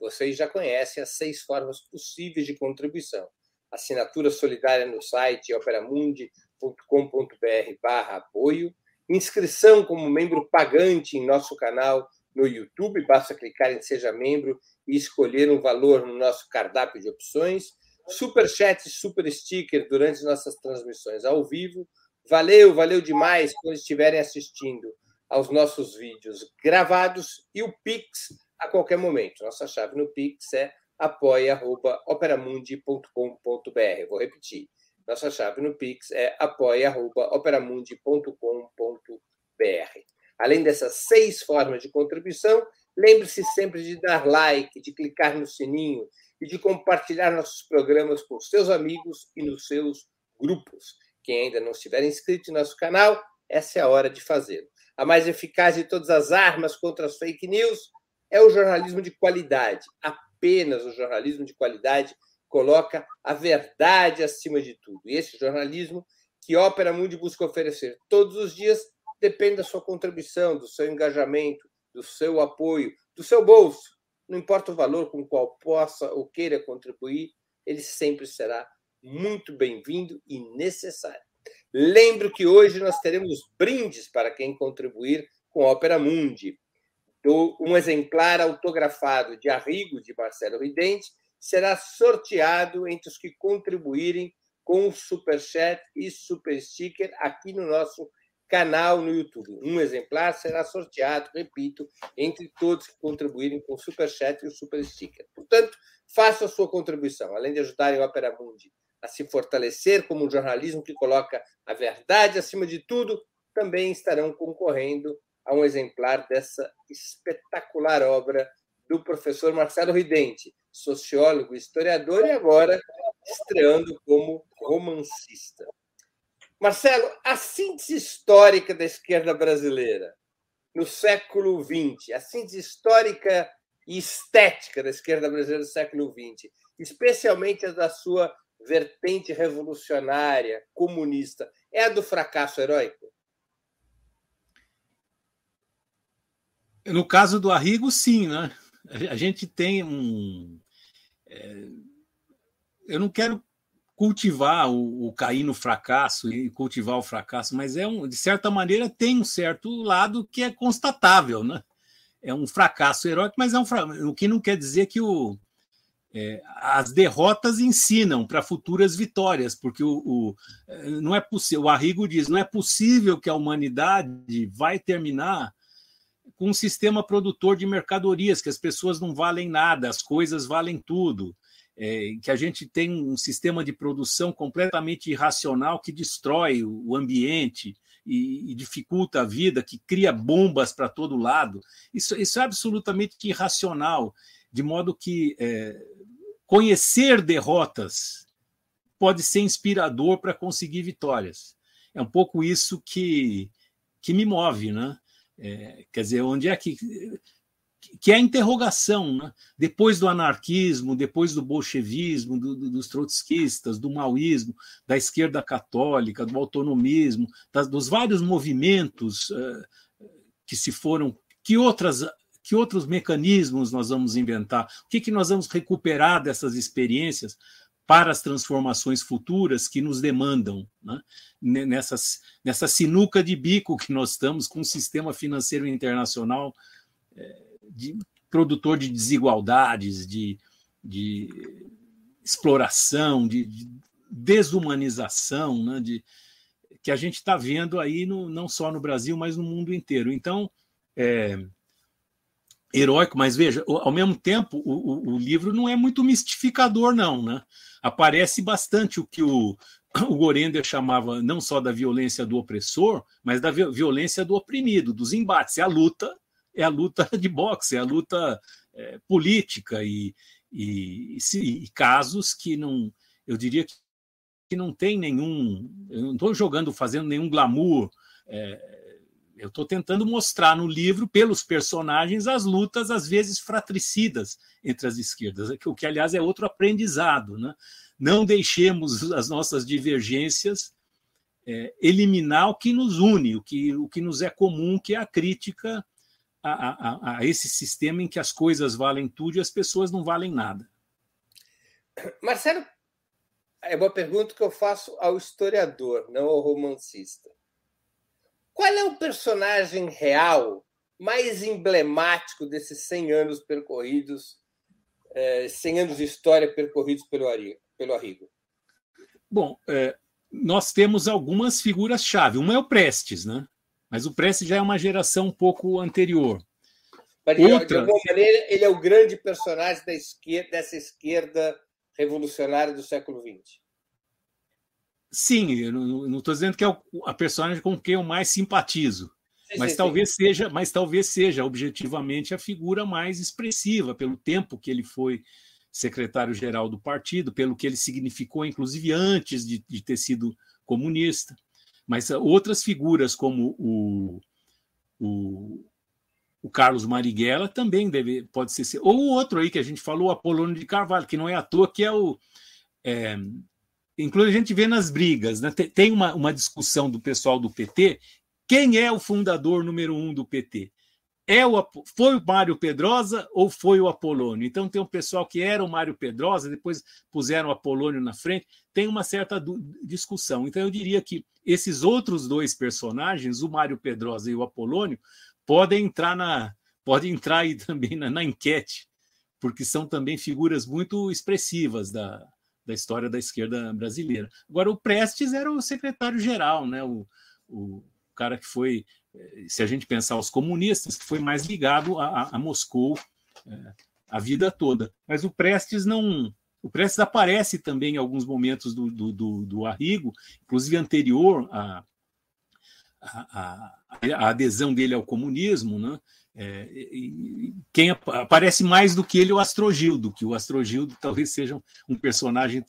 Vocês já conhecem as seis formas possíveis de contribuição. Assinatura solidária no site operamundi.com.br barra apoio, inscrição como membro pagante em nosso canal no YouTube, basta clicar em Seja Membro e escolher um valor no nosso cardápio de opções, super chat, super sticker durante nossas transmissões ao vivo. Valeu, valeu demais quando estiverem assistindo aos nossos vídeos gravados e o Pix a qualquer momento. Nossa chave no Pix é apoia.operamundi.com.br. Vou repetir. Nossa chave no Pix é apoia.operamundi.com.br. Além dessas seis formas de contribuição, lembre-se sempre de dar like, de clicar no sininho e de compartilhar nossos programas com seus amigos e nos seus grupos. Quem ainda não estiver inscrito em nosso canal, essa é a hora de fazê-lo. A mais eficaz de todas as armas contra as fake news é o jornalismo de qualidade. Apenas o jornalismo de qualidade coloca a verdade acima de tudo. E esse jornalismo que Opera Mundi busca oferecer todos os dias depende da sua contribuição, do seu engajamento, do seu apoio, do seu bolso. Não importa o valor com o qual possa ou queira contribuir, ele sempre será muito bem-vindo e necessário. Lembro que hoje nós teremos brindes para quem contribuir com a Opera Mundi. Um exemplar autografado de Arrigo, de Marcelo Ridente, será sorteado entre os que contribuírem com o Superchat e Super Sticker aqui no nosso canal no YouTube. Um exemplar será sorteado, repito, entre todos que contribuírem com o Superchat e o Super Sticker. Portanto, faça a sua contribuição, além de ajudarem o Opera Mundi a se fortalecer como um jornalismo que coloca a verdade acima de tudo, também estarão concorrendo a um exemplar dessa espetacular obra do professor Marcelo Ridente, sociólogo, historiador e agora estreando como romancista. Marcelo, a síntese histórica da esquerda brasileira no século XX, a síntese histórica e estética da esquerda brasileira do século XX, especialmente a da sua vertente revolucionária, comunista, é a do fracasso heróico? No caso do Arrigo, sim, né? A gente tem um. É... Eu não quero cultivar o, o, cair no fracasso e cultivar o fracasso, mas é um, de certa maneira tem um certo lado que é constatável, né? É um fracasso heróico, mas é um o que não quer dizer que o, é, as derrotas ensinam para futuras vitórias, porque o, o, não é possível. O Arrigo diz: não é possível que a humanidade vai terminar com um sistema produtor de mercadorias, que as pessoas não valem nada, as coisas valem tudo. É, que a gente tem um sistema de produção completamente irracional que destrói o ambiente e, e dificulta a vida, que cria bombas para todo lado. Isso, isso, é absolutamente irracional, de modo que é, conhecer derrotas pode ser inspirador para conseguir vitórias. É um pouco isso que, que me move, né? É, quer dizer, onde é que que é a interrogação, né? depois do anarquismo, depois do bolchevismo, do, do, dos trotskistas, do maoísmo, da esquerda católica, do autonomismo, das, dos vários movimentos uh, que se foram, que outras que outros mecanismos nós vamos inventar? O que, que nós vamos recuperar dessas experiências para as transformações futuras que nos demandam né? Nessas, nessa sinuca de bico que nós estamos com um sistema financeiro internacional é, de, produtor de desigualdades, de, de exploração, de, de desumanização, né? de, que a gente está vendo aí no, não só no Brasil, mas no mundo inteiro. Então, é, heróico, mas veja, ao mesmo tempo, o, o, o, livro não é muito mistificador, não. Né? Aparece bastante o que o, o Gorender chamava não só da violência do opressor, mas da violência do oprimido, dos embates. É a luta, é a luta de boxe, é a luta é, política e, e, e, e, casos que não, eu diria que, que não tem nenhum, eu não estou jogando, fazendo nenhum glamour. É, eu estou tentando mostrar no livro, pelos personagens, as lutas, às vezes fratricidas entre as esquerdas, o que, aliás, é outro aprendizado. Né? Não deixemos as nossas divergências é, eliminar o que nos une, o que, o que nos é comum, que é a crítica a, a, a esse sistema em que as coisas valem tudo e as pessoas não valem nada. Marcelo, é uma pergunta que eu faço ao historiador, não ao romancista. Qual é o personagem real mais emblemático desses 100 anos percorridos, 100 é, anos de história percorridos pelo Arrigo? Bom, é, nós temos algumas figuras-chave. Uma é o Prestes, né? Mas o Prestes já é uma geração um pouco anterior. Mas, Outra... de alguma maneira, ele é o grande personagem da esquerda, dessa esquerda revolucionária do século XX. Sim, não estou dizendo que é a personagem com quem eu mais simpatizo, sim, mas sim, talvez sim. seja, mas talvez seja objetivamente a figura mais expressiva pelo tempo que ele foi secretário-geral do partido, pelo que ele significou, inclusive antes de, de ter sido comunista. Mas outras figuras como o, o, o Carlos Marighella também deve, pode ser. Ou o outro aí que a gente falou, Apolônio de Carvalho, que não é à toa, que é o. É, inclusive, a gente vê nas brigas, né? tem uma, uma discussão do pessoal do PT. Quem é o fundador número um do PT? É o, foi o Mário Pedrosa ou foi o Apolônio? Então, tem um pessoal que era o Mário Pedrosa, depois puseram o Apolônio na frente, tem uma certa discussão. Então, eu diria que esses outros dois personagens, o Mário Pedrosa e o Apolônio, podem entrar na podem entrar aí também na, na enquete, porque são também figuras muito expressivas da, da história da esquerda brasileira. Agora, o Prestes era o secretário-geral, né? o, o cara que foi, se a gente pensar os comunistas, que foi mais ligado a, a Moscou é, a vida toda. Mas o Prestes não. O Prestes aparece também em alguns momentos do, do, do, do Arrigo, inclusive anterior a, a, a, adesão dele ao comunismo, né? É, quem aparece mais do que ele é o Astrogildo, que o Astrogildo talvez seja um personagem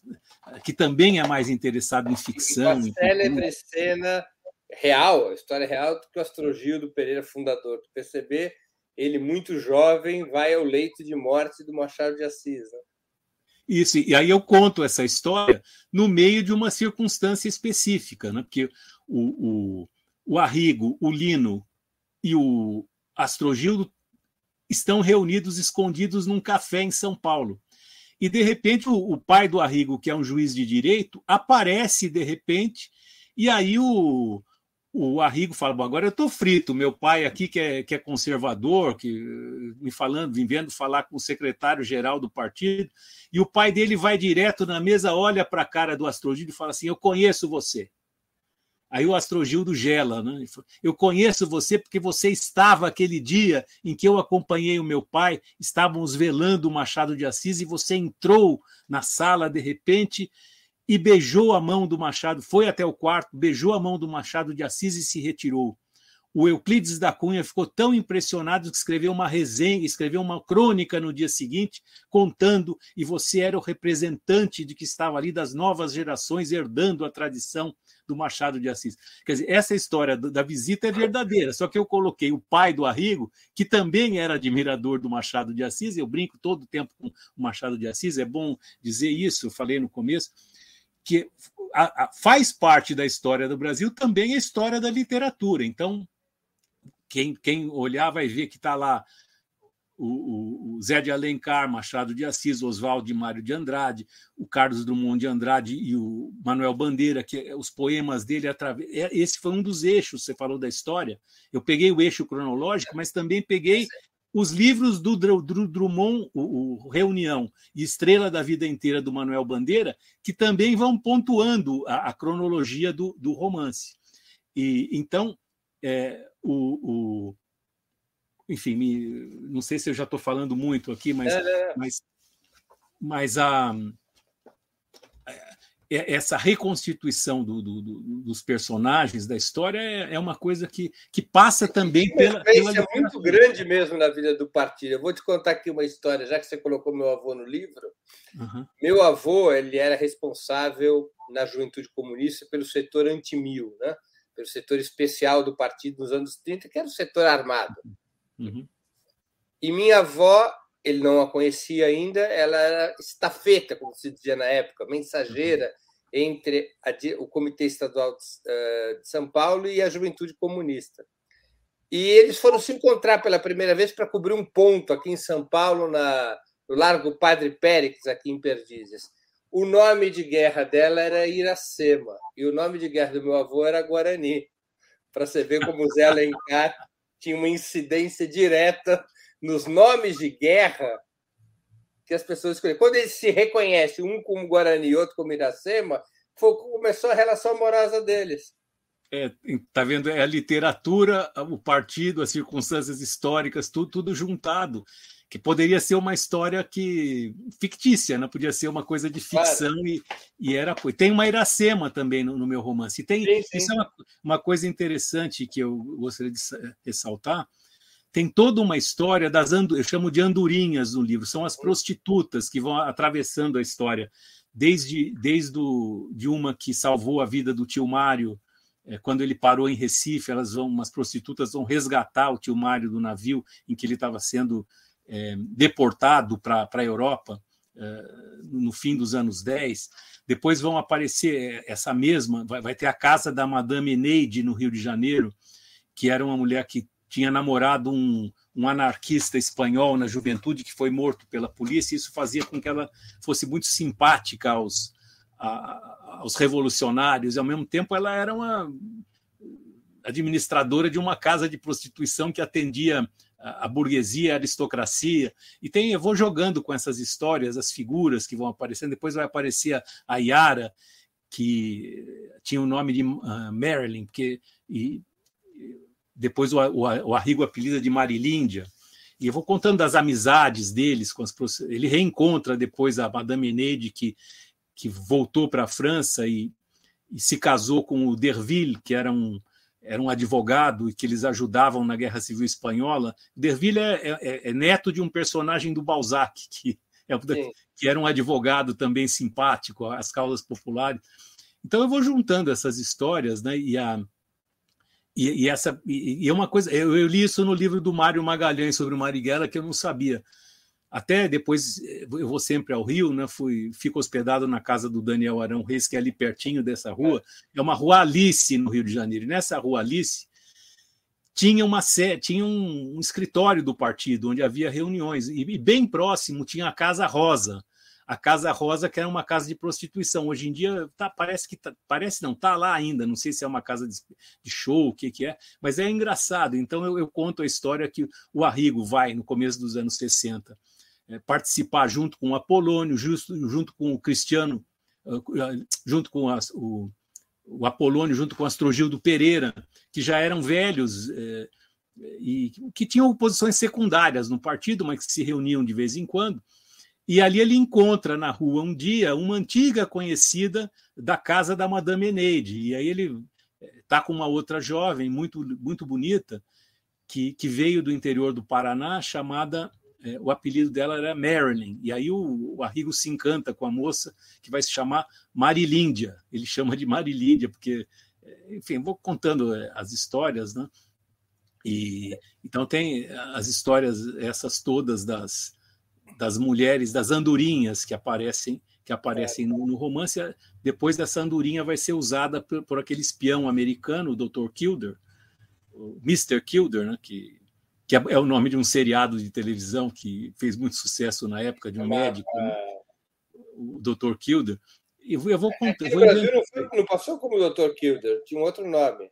que também é mais interessado em ficção. Uma célebre cena real, a história real do que o Astrogildo Pereira, fundador do PCB, ele muito jovem vai ao leito de morte do Machado de Assis. Né? Isso, e aí eu conto essa história no meio de uma circunstância específica, né? porque o, o o Arrigo, o Lino e o Astrogildo estão reunidos, escondidos num café em São Paulo. E, de repente, o, o, pai do Arrigo, que é um juiz de direito, aparece de repente, e aí o, o Arrigo fala: Bom, agora eu estou frito, meu pai aqui, que é, que é conservador, que me falando, vivendo falar com o secretário-geral do partido, e o pai dele vai direto na mesa, olha para a cara do Astrogildo e fala assim: Eu conheço você. Aí o Astrogildo gela, né? Eu conheço você porque você estava aquele dia em que eu acompanhei o meu pai, estávamos velando o Machado de Assis e você entrou na sala de repente e beijou a mão do Machado, foi até o quarto, beijou a mão do Machado de Assis e se retirou. O Euclides da Cunha ficou tão impressionado que escreveu uma resenha, escreveu uma crônica no dia seguinte, contando, e você era o representante de que estava ali das novas gerações herdando a tradição do Machado de Assis. Quer dizer, essa história da visita é verdadeira, só que eu coloquei o pai do Arrigo, que também era admirador do Machado de Assis, eu brinco todo o tempo com o Machado de Assis, é bom dizer isso, eu falei no começo, que a, a, faz parte da história do Brasil também a história da literatura. Então, quem, quem olhar vai ver que está lá o, o, Zé de Alencar, Machado de Assis, Oswaldo de Mário de Andrade, o Carlos Drummond de Andrade e o Manuel Bandeira, que é, os poemas dele através. É, esse foi um dos eixos, você falou da história. Eu peguei o eixo cronológico, mas também peguei os livros do, Drummond, o, Reunião e Estrela da Vida Inteira do Manuel Bandeira, que também vão pontuando a, a cronologia do, do romance. E então é, o, o, enfim, me, não sei se eu já estou falando muito aqui, mas, é, é. mas, mas a, essa reconstituição do, do, do, dos personagens da história é, é, uma coisa que, que passa também pela. pela é muito grande mesmo na vida do partido. Eu vou te contar aqui uma história, já que você colocou meu avô no livro. Uhum. Meu avô ele era responsável na Juventude Comunista pelo setor anti-mil, né? pelo setor especial do partido nos anos 30, que era o setor armado. Uhum. E minha avó, ele não a conhecia ainda, ela era estafeta, como se dizia na época, mensageira entre a, o Comitê Estadual de, uh, de São Paulo e a Juventude Comunista. E eles foram se encontrar pela primeira vez para cobrir um ponto aqui em São Paulo, na, no Largo Padre Périx, aqui em Perdizes. O nome de guerra dela era Iracema e o nome de guerra do meu avô era Guarani. Para você ver como o Zé Alencar tinha uma incidência direta nos nomes de guerra que as pessoas escolheram. Quando eles se reconhecem, um como Guarani e outro como Iracema, foi, começou a relação amorosa deles. é, tá vendo? É a literatura, o partido, as circunstâncias históricas, tudo, tudo juntado. Que poderia ser uma história que fictícia, né? podia ser uma coisa de ficção claro. e, e era. Tem uma Iracema também no, no meu romance. E tem, sim, sim. Isso é uma, uma coisa interessante que eu gostaria de ressaltar tem toda uma história das eu chamo de andorinhas no livro, são as prostitutas que vão atravessando a história, desde desde do, de uma que salvou a vida do tio Mário é, quando ele parou em Recife, elas vão, umas prostitutas vão resgatar o tio Mário do navio em que ele estava sendo é, deportado para a Europa é, no fim dos anos 10. Depois vão aparecer essa mesma, vai, vai ter a casa da Madame Eneide no Rio de Janeiro, que era uma mulher que tinha namorado um, um anarquista espanhol na juventude que foi morto pela polícia, e isso fazia com que ela fosse muito simpática aos, a, aos revolucionários, e ao mesmo tempo ela era uma administradora de uma casa de prostituição que atendia a, burguesia, a aristocracia. E tem, eu vou jogando com essas histórias, as figuras que vão aparecendo. Depois vai aparecer a, Yara, que tinha o nome de uh, Marilyn, porque e, depois o, o, o Arrigo apelida de Marilíndia. E eu vou contando das amizades deles com as ele reencontra depois a Madame Eneide que que voltou para a França e, e, se casou com o Derville, que era um, era um advogado e que eles ajudavam na Guerra Civil Espanhola. Derville é, é, é neto de um personagem do Balzac, que, é, que era um advogado também simpático às causas populares. Então eu vou juntando essas histórias, né? E a e, e essa e, e é uma coisa, eu, eu, li isso no livro do Mário Magalhães sobre o Marighella que eu não sabia. Até depois eu vou sempre ao Rio, né? Fui, fico hospedado na casa do Daniel Arão Reis, que é ali pertinho dessa rua. É uma rua Alice no Rio de Janeiro. E nessa rua Alice tinha uma tinha um, um escritório do partido onde havia reuniões e, e bem próximo tinha a Casa Rosa, a Casa Rosa, que era uma casa de prostituição. Hoje em dia tá, parece que tá, parece não, está lá ainda. Não sei se é uma casa de, de show, o que, que é, mas é engraçado. Então eu, eu, conto a história que o Arrigo vai no começo dos anos 60 é, participar junto com o Apolônio, justo, junto com o Cristiano, ah, ah, junto com as, o, o Apolônio, junto com o Astrogildo Pereira, que já eram velhos é, e que tinham posições secundárias no partido, mas que se reuniam de vez em quando. E ali ele encontra na rua um dia uma antiga conhecida da casa da Madame Eneide. E aí ele está com uma outra jovem muito, muito bonita que, que veio do interior do Paraná, chamada é, o apelido dela era Marilyn, e aí o, o Arrigo se encanta com a moça, que vai se chamar Marilíndia. Ele chama de Marilíndia, porque, é, enfim, vou contando as histórias, né? E, então tem as histórias, essas todas das, das mulheres, das andorinhas que aparecem que aparecem no, no, romance. Depois dessa andorinha vai ser usada por, por aquele espião americano, o Dr. Kilder, o Mr. Kilder, né, que que é, é, o nome de um seriado de televisão que fez muito sucesso na época, de um médico, né? o Dr. Kilder. Eu, eu vou contar. Aqui no Brasil não, foi, não, passou como Dr. Kilder, tinha um outro nome.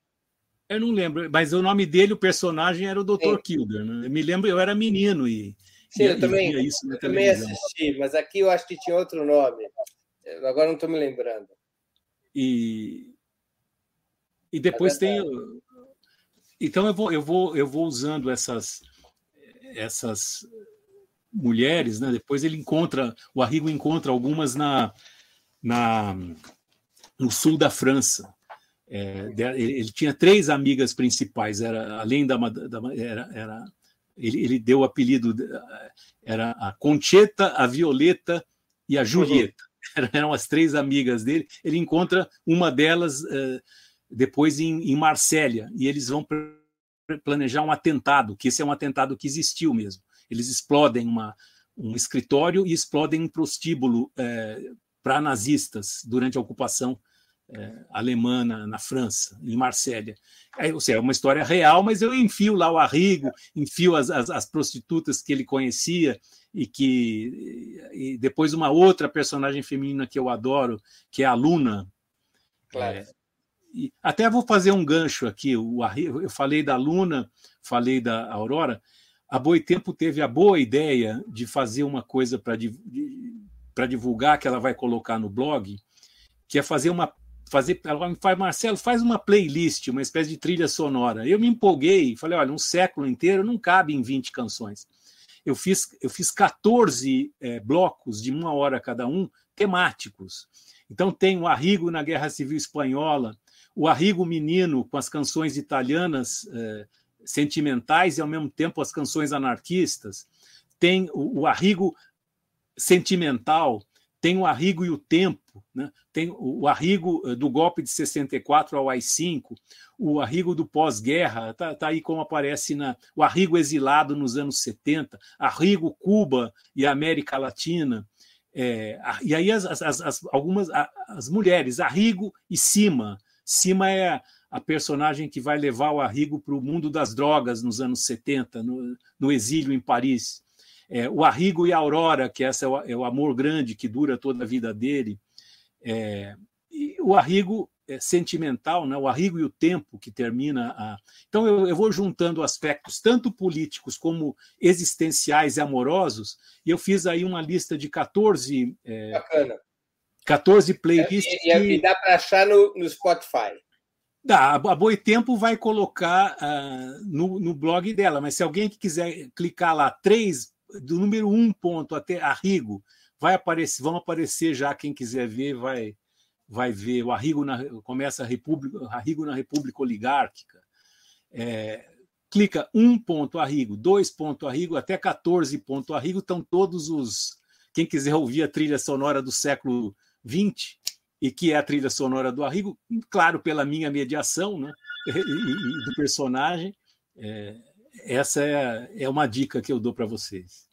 Eu não lembro, mas o nome dele, o personagem, era o Dr. Sim. Kilder. Né? Eu me lembro, eu era menino e. Sim, eu, também, eu também assisti, mas aqui eu acho que tinha outro nome. Agora não estou me lembrando. E, e depois é tem então eu vou, eu vou, eu vou usando essas, essas mulheres, né? Depois ele encontra, o Arrigo encontra algumas na, na no sul da França. É, ele tinha três amigas principais, era além da, da era, era ele, ele, deu o apelido era a Concheta, a Violeta e a Julieta. Uhum. Eram as três amigas dele. Ele encontra uma delas é, depois em, em Marsella, e eles vão planejar um atentado, que esse é um atentado que existiu mesmo. Eles explodem uma, um escritório e explodem um prostíbulo é, para nazistas durante a ocupação é, alemã na, na, França, em Marsella. É, ou seja, é uma história real, mas eu enfio lá o Arrigo, enfio as, as, as prostitutas que ele conhecia e que e depois uma outra personagem feminina que eu adoro, que é a Luna, claro. é, e até vou fazer um gancho aqui. O, eu falei da Luna, falei da Aurora. A Boitempo teve a boa ideia de fazer uma coisa para divulgar que ela vai colocar no blog, que é fazer uma fazer. Ela me faz, Marcelo, faz uma playlist, uma espécie de trilha sonora. Eu me empolguei, falei, olha, um século inteiro não cabe em 20 canções. Eu fiz, eu fiz 14 é, blocos de uma hora cada um, temáticos. Então tem o Arrigo na Guerra Civil Espanhola, o Arrigo Menino com as canções italianas é, sentimentais e ao mesmo tempo as canções anarquistas, tem o, o Arrigo sentimental, tem o Arrigo e o Tempo, né? tem o Arrigo eh, do golpe de 64 ao AI-5, o Arrigo do pós-guerra, está tá aí como aparece na, o Arrigo exilado nos anos 70, Arrigo Cuba e América Latina, é, e aí as, as, as, algumas as mulheres, Arrigo e Cima. Cima é a personagem que vai levar o Arrigo para o mundo das drogas nos anos 70, no, no exílio em Paris é, o Arrigo e a Aurora, que essa é o, é o, amor grande que dura toda a vida dele, é, e o Arrigo é sentimental, né? o Arrigo e o tempo que termina a. Então eu, eu, vou juntando aspectos tanto políticos como existenciais e amorosos, e eu fiz aí uma lista de 14. É, Bacana. 14 playlists. E, e, e dá para achar no, no Spotify. Dá, a Boitempo vai colocar uh, no, no blog dela, mas se alguém que quiser clicar lá, três do número um ponto até Arrigo, vai aparecer, vão aparecer já quem quiser ver, vai vai ver o Arrigo na, começa a República, Arrigo na República Oligárquica. É, clica um ponto Arrigo, dois ponto Arrigo, até 14 ponto Arrigo, estão todos os. Quem quiser ouvir a trilha sonora do século XX, e que é a trilha sonora do Arrigo, claro, pela minha mediação né, e, e, e do personagem, é, essa é, é uma dica que eu dou para vocês.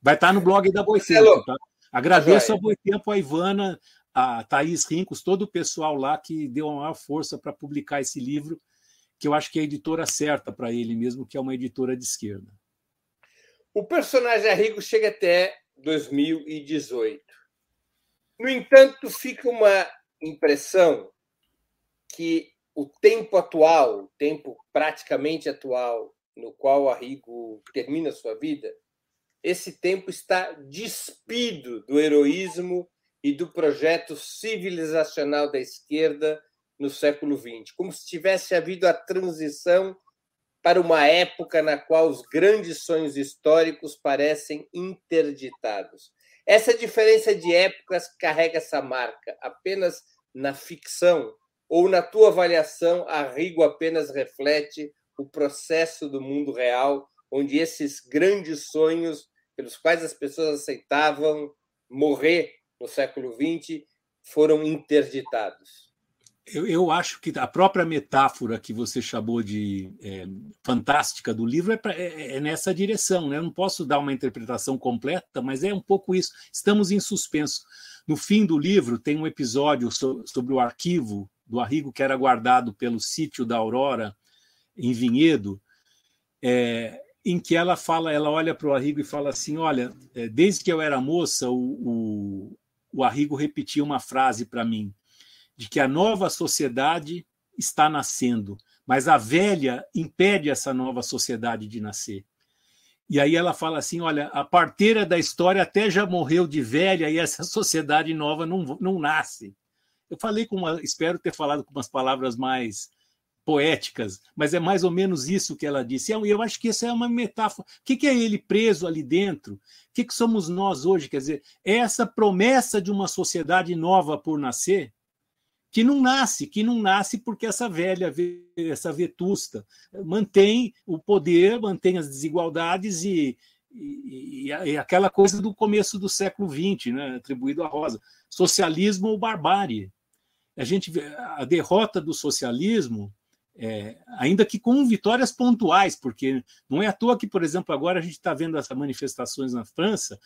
Vai estar tá no blog da Boitempo. Tá? Agradeço a Boitempo, a Ivana, a Thaís Rincos, todo o pessoal lá que deu a maior força para publicar esse livro, que eu acho que é a editora certa para ele mesmo, que é uma editora de esquerda. O personagem Arrigo chega até 2018. No entanto, fica uma impressão que o tempo atual, o tempo praticamente atual, no qual Arrigo termina sua vida, esse tempo está despido do heroísmo e do projeto civilizacional da esquerda no século XX, como se tivesse havido a transição para uma época na qual os grandes sonhos históricos parecem interditados. Essa diferença de épocas carrega essa marca apenas na ficção ou, na tua avaliação, Arrigo apenas reflete o processo do mundo real, onde esses grandes sonhos pelos quais as pessoas aceitavam morrer no século XX foram interditados? Eu, eu, acho que a própria metáfora que você chamou de é, fantástica do livro é, pra, é, é, nessa direção. Né? Eu não posso dar uma interpretação completa, mas é um pouco isso. Estamos em suspenso. No fim do livro, tem um episódio so, sobre o arquivo do Arrigo que era guardado pelo sítio da Aurora em Vinhedo, é, em que ela fala, ela olha para o Arrigo e fala assim, olha, é, desde que eu era moça, o, o, o Arrigo repetia uma frase para mim, de que a nova sociedade está nascendo, mas a velha impede essa nova sociedade de nascer. E aí ela fala assim: olha, a parteira da história até já morreu de velha e essa sociedade nova não, não nasce. Eu falei com uma, espero ter falado com umas palavras mais poéticas, mas é mais ou menos isso que ela disse. E eu acho que isso é uma metáfora. O que é ele preso ali dentro? O que somos nós hoje? Quer dizer, é essa promessa de uma sociedade nova por nascer, que não nasce, que não nasce porque essa velha, essa vetusta mantém o poder, mantém as desigualdades e, e, e aquela coisa do começo do século XX, né, atribuído a Rosa, socialismo ou barbárie a gente vê a derrota do socialismo, é, ainda que com vitórias pontuais, porque não é à toa que, por exemplo, agora a gente está vendo essas manifestações na França,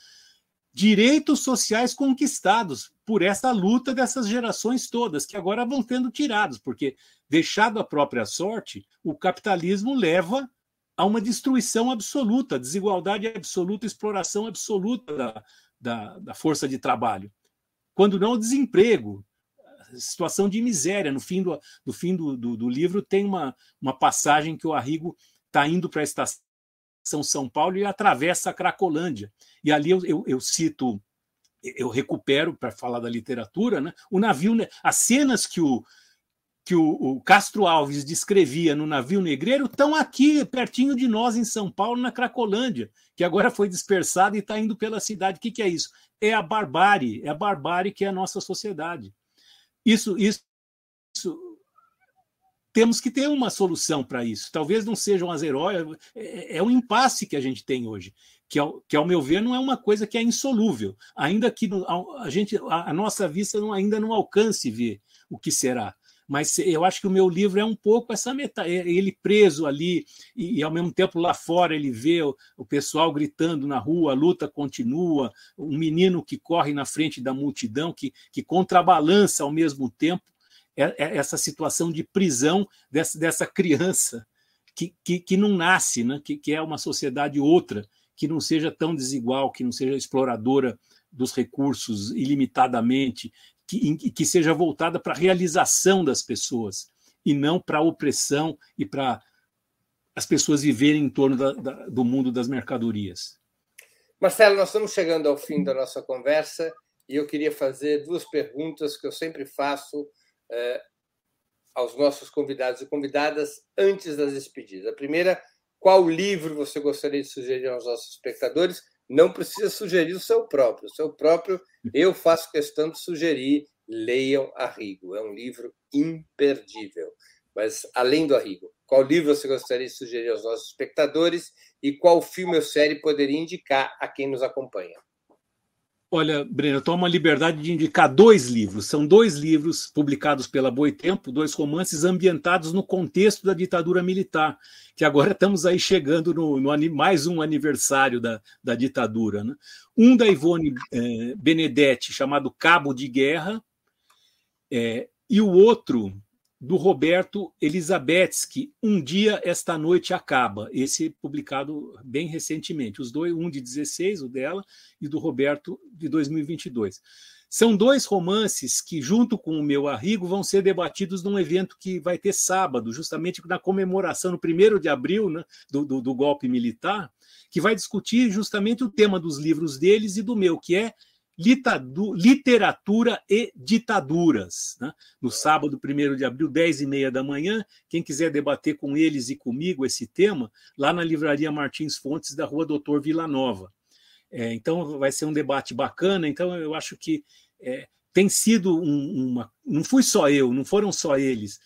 direitos sociais conquistados por essa luta dessas gerações todas, que agora vão tendo tirados, porque, deixado à própria sorte, o capitalismo leva a uma destruição absoluta, desigualdade absoluta, exploração absoluta da, da, da força de trabalho. Quando não o desemprego, situação de miséria. No fim do, no fim do, do, do livro tem uma, uma passagem que o Arrigo está indo para a estação São Paulo e atravessa a Cracolândia. E ali eu, eu, eu cito eu recupero para falar da literatura, né? O navio, as cenas que o que o, o, Castro Alves descrevia no navio negreiro estão aqui pertinho de nós em São Paulo, na Cracolândia, que agora foi dispersada e está indo pela cidade. O que, que é isso? É a barbárie, é a barbárie que é a nossa sociedade. Isso, isso, isso temos que ter uma solução para isso. Talvez não sejam as heróis, é, é um impasse que a gente tem hoje, que ao, que, ao meu ver, não é uma coisa que é insolúvel, ainda que a, gente, a, a nossa vista não, ainda não alcance ver o que será mas eu acho que o meu livro é um pouco essa metade, é ele preso ali e, e, ao mesmo tempo lá fora ele vê o, o, pessoal gritando na rua, a luta continua, um menino que corre na frente da multidão, que, que contrabalança ao mesmo tempo é, é essa situação de prisão dessa, dessa criança que, que, que não nasce, né? que, que é uma sociedade outra, que não seja tão desigual, que não seja exploradora dos recursos ilimitadamente, que, que seja voltada para a realização das pessoas e não para a opressão e para as pessoas viverem em torno da, da, do mundo das mercadorias. Marcelo, nós estamos chegando ao fim da nossa conversa e eu queria fazer duas perguntas que eu sempre faço eh, aos nossos convidados e convidadas antes das despedidas. A primeira, qual livro você gostaria de sugerir aos nossos espectadores? Não precisa sugerir o seu próprio. O seu próprio, eu faço questão de sugerir, leiam Arrigo. É um livro imperdível. Mas, além do Arrigo, qual livro você gostaria de sugerir aos nossos espectadores e qual filme ou série poderia indicar a quem nos acompanha? Olha, Breno, eu tomo a liberdade de indicar dois livros. São dois livros publicados pela Boitempo, dois romances ambientados no contexto da ditadura militar, que agora estamos aí chegando no, no mais um aniversário da, da ditadura. Né? Um da Ivone eh, Benedetti, chamado Cabo de Guerra, eh, e o outro do Roberto Elizabetsky, Um Dia Esta Noite Acaba, esse publicado bem recentemente. Os dois, um de 16, o dela, e do Roberto, de 2022. São dois romances que, junto com o meu Arrigo, vão ser debatidos num evento que vai ter sábado, justamente na comemoração, no 1 de abril, né, do, do, do golpe militar, que vai discutir justamente o tema dos livros deles e do meu, que é literatura e ditaduras. Né? No sábado, 1 de abril, 10 e meia da manhã, quem quiser debater com eles e comigo esse tema, lá na Livraria Martins Fontes, da rua Doutor Vila Nova. É, então, vai ser um debate bacana. Então, eu acho que é, tem sido um, uma. Não fui só eu, não foram só eles.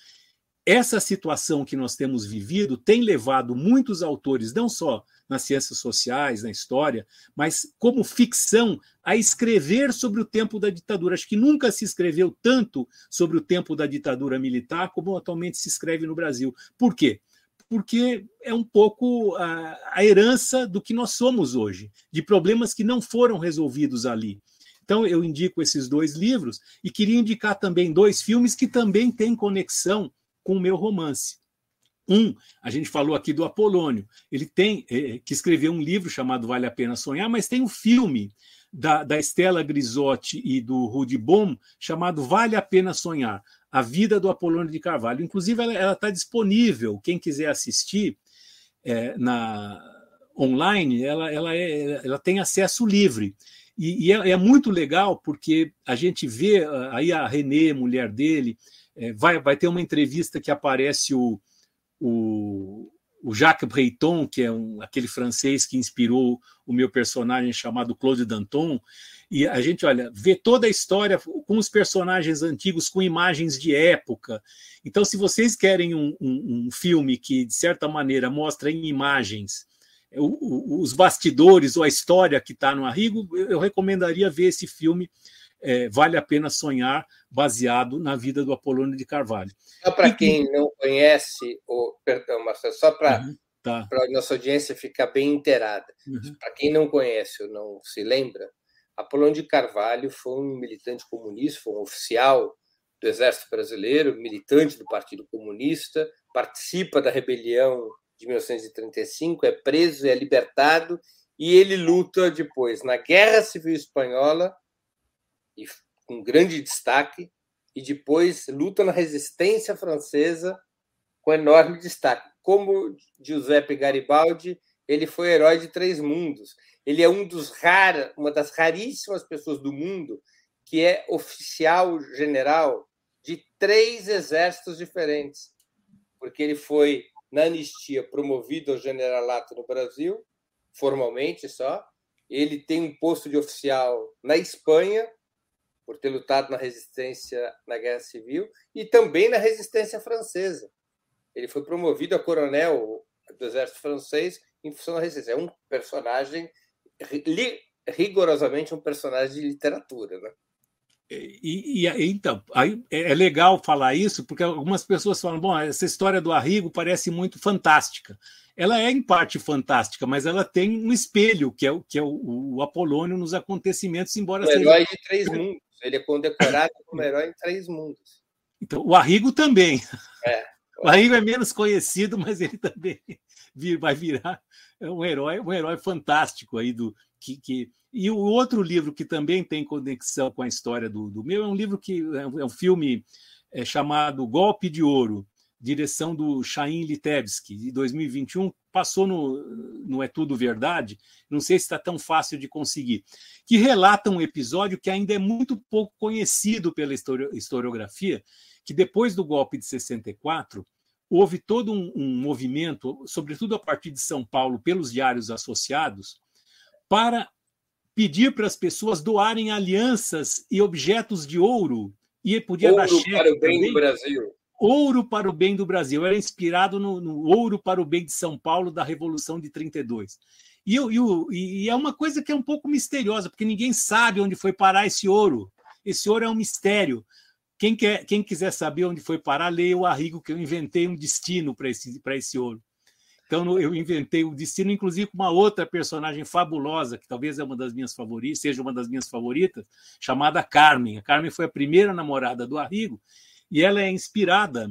Essa situação que nós temos vivido tem levado muitos autores, não só nas ciências sociais, na história, mas como ficção, a escrever sobre o tempo da ditadura. Acho que nunca se escreveu tanto sobre o tempo da ditadura militar como atualmente se escreve no Brasil. Por quê? Porque é um pouco a, a herança do que nós somos hoje, de problemas que não foram resolvidos ali. Então, eu indico esses dois livros e queria indicar também dois filmes que também têm conexão com o meu romance. Um, a gente falou aqui do Apolônio. Ele tem é, que escrever um livro chamado Vale a Pena Sonhar, mas tem um filme da, da Estela Grisotti e do Rudy Bom chamado Vale a Pena Sonhar, a vida do Apolônio de Carvalho. Inclusive, ela está disponível. Quem quiser assistir é, na online, ela, ela, é, ela tem acesso livre. E, e é, é, muito legal porque a gente vê aí a Renê, mulher dele, é, vai, vai ter uma entrevista que aparece o, o, o Jacques Breton, que é um, aquele francês que inspirou o meu personagem chamado Claude Danton, e a gente, olha, vê toda a história com os personagens antigos, com imagens de época. Então, se vocês querem um, um, um filme que, de certa maneira, mostra em imagens os bastidores ou a história que está no Arrigo, eu recomendaria ver esse filme é, Vale a Pena Sonhar, baseado na vida do Apolônio de Carvalho. Só para quem não conhece, ou, perdão, Marcelo, só para uhum, tá. a nossa audiência ficar bem inteirada. Uhum. Para quem não conhece ou não se lembra, Apolônio de Carvalho foi um militante comunista, foi um oficial do Exército Brasileiro, militante do Partido Comunista, participa da rebelião de 1935, é preso, é libertado e ele luta depois na Guerra Civil Espanhola e com grande destaque, e depois luta na resistência francesa com enorme destaque. Como Giuseppe Garibaldi, ele foi herói de três mundos. Ele é um dos rar, uma das raríssimas pessoas do mundo que é oficial general de três exércitos diferentes, porque ele foi na anistia promovido ao generalato no Brasil, formalmente só. Ele tem um posto de oficial na Espanha, por ter lutado na resistência na Guerra Civil, e também na resistência francesa. Ele foi promovido a coronel do exército francês em função da resistência. É um personagem, rigorosamente um personagem de literatura. Né? E, e, então, aí é, é legal falar isso, porque algumas pessoas falam: bom, essa história do Arrigo parece muito fantástica. Ela é, em parte, fantástica, mas ela tem um espelho, que é, o, que é o, o Apolônio nos acontecimentos, embora um seja. herói de três mundos. Ele é condecorado como herói em três mundos. Então, o Arrigo também. É. O Arrigo é menos conhecido, mas ele também vai virar um herói, um herói fantástico aí do que, que e o outro livro que também tem conexão com a história do, do meu é um livro que é um, é filme é, chamado Golpe de Ouro, direção do Chaim Litebsky, de 2021, passou no, no É Tudo Verdade, não sei se está tão fácil de conseguir, que relata um episódio que ainda é muito pouco conhecido pela historiografia, que depois do golpe de 64, houve todo um, um movimento, sobretudo a partir de São Paulo, pelos diários associados, para pedir para as pessoas doarem alianças e objetos de ouro. E podia ouro dar cheque para o bem também. do Brasil. Ouro para o bem do Brasil. Era inspirado no, no, ouro para o bem de São Paulo da Revolução de 32. E, e, e é uma coisa que é um pouco misteriosa, porque ninguém sabe onde foi parar esse ouro. Esse ouro é um mistério. Quem, quer, quem quiser saber onde foi parar, leia o Arrigo, que eu inventei um destino para esse, esse ouro. Então eu inventei o destino, inclusive com uma outra personagem fabulosa, que talvez é uma das minhas favoritas, seja uma das minhas favoritas, chamada Carmen. A Carmen foi a primeira namorada do Arrigo e ela é inspirada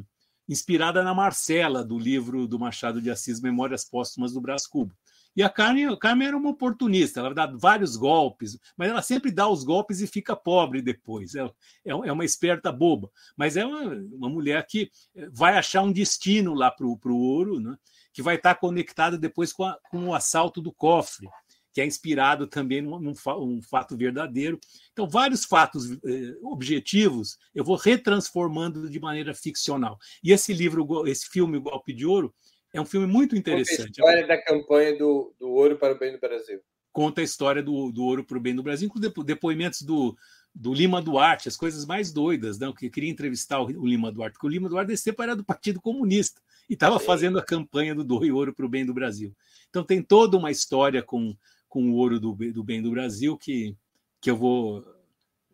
inspirada na Marcela do livro do Machado de Assis Memórias Póstumas do Brás Cubo. E a Carmen, a Carmen era uma oportunista, ela dá vários golpes, mas ela sempre dá os golpes e fica pobre depois. É, é, uma esperta boba, mas é uma, uma mulher que vai achar um destino lá para o ouro, né? que vai estar conectado depois com, a, com o assalto do cofre, que é inspirado também num, num, um fato verdadeiro. Então, vários fatos eh, objetivos eu vou retransformando de maneira ficcional. E esse livro, esse filme, O Golpe de Ouro, é um filme muito interessante. Conta a história da campanha do, do ouro para o bem do Brasil. Conta a história do, do ouro para o bem do Brasil, com depoimentos do, do Lima Duarte, as coisas mais doidas, não? Né? que queria entrevistar o Lima Duarte, porque o Lima Duarte sempre era do Partido Comunista e estava fazendo a campanha do Doe Ouro para o Bem do Brasil. Então tem toda uma história com, com o ouro do, do Bem do Brasil que, que eu vou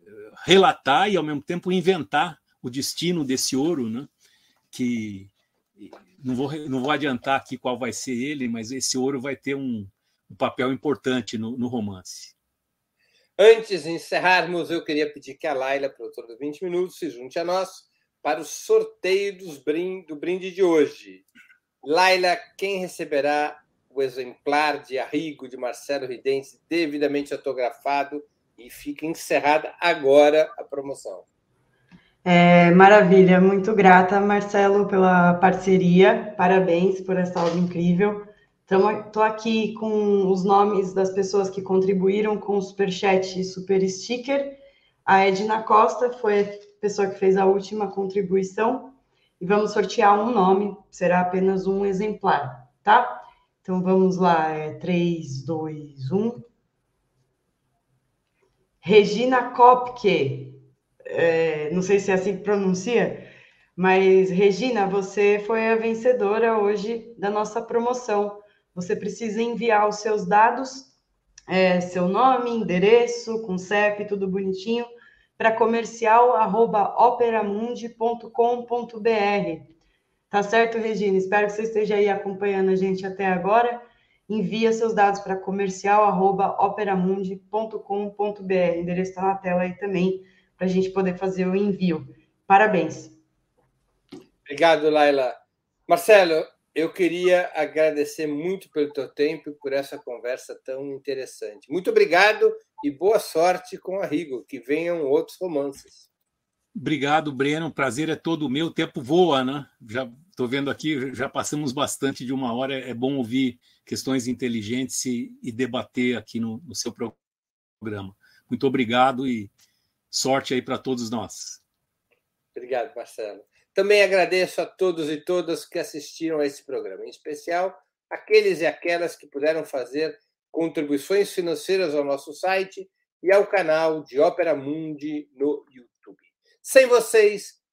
eh, relatar e, ao mesmo tempo, inventar o destino desse ouro, né? que não vou, não vou adiantar aqui qual vai ser ele, mas esse ouro vai ter um, um papel importante no, no romance. Antes de encerrarmos, eu queria pedir que a Laila, produtora dos 20 minutos, se junte a nós para o sorteio dos do brinde de hoje. Laila, quem receberá o exemplar de Arrigo de Marcelo Ridente devidamente autografado e fica encerrada agora a promoção. É, maravilha, muito grata, Marcelo, pela parceria. Parabéns por essa obra incrível. Estou aqui com os nomes das pessoas que contribuíram com o Superchat e Super Sticker. A Edna Costa foi pessoa que fez a última contribuição e vamos sortear um nome, será apenas um exemplar, tá? Então vamos lá, é 3, 2, 1. Regina Kopke, é, não sei se é assim que pronuncia, mas Regina, você foi a vencedora hoje da nossa promoção. Você precisa enviar os seus dados, é, seu nome, endereço, com CEP, tudo bonitinho, para comercial@operamundi.com.br. Tá certo, Regina? Espero que você esteja aí acompanhando a gente até agora. Envia seus dados para comercial@operamundi.com.br. O endereço está na tela aí também para a gente poder fazer o envio. Parabéns. Obrigado, Laila. Marcelo, eu queria agradecer muito pelo teu tempo e por essa conversa tão interessante. Muito obrigado e boa sorte com a Rigo, que venham outros romances. Obrigado, Breno. O prazer é todo meu. O tempo voa, né? Já Estou vendo aqui, já passamos bastante de uma hora. É bom ouvir questões inteligentes e, e debater aqui no, no seu programa. Muito obrigado e sorte aí para todos nós. Obrigado, Marcelo. Também agradeço a todos e todas que assistiram a esse programa, em especial aqueles e aquelas que puderam fazer contribuições financeiras ao nosso site e ao canal de Ópera Mundi no YouTube. Sem vocês,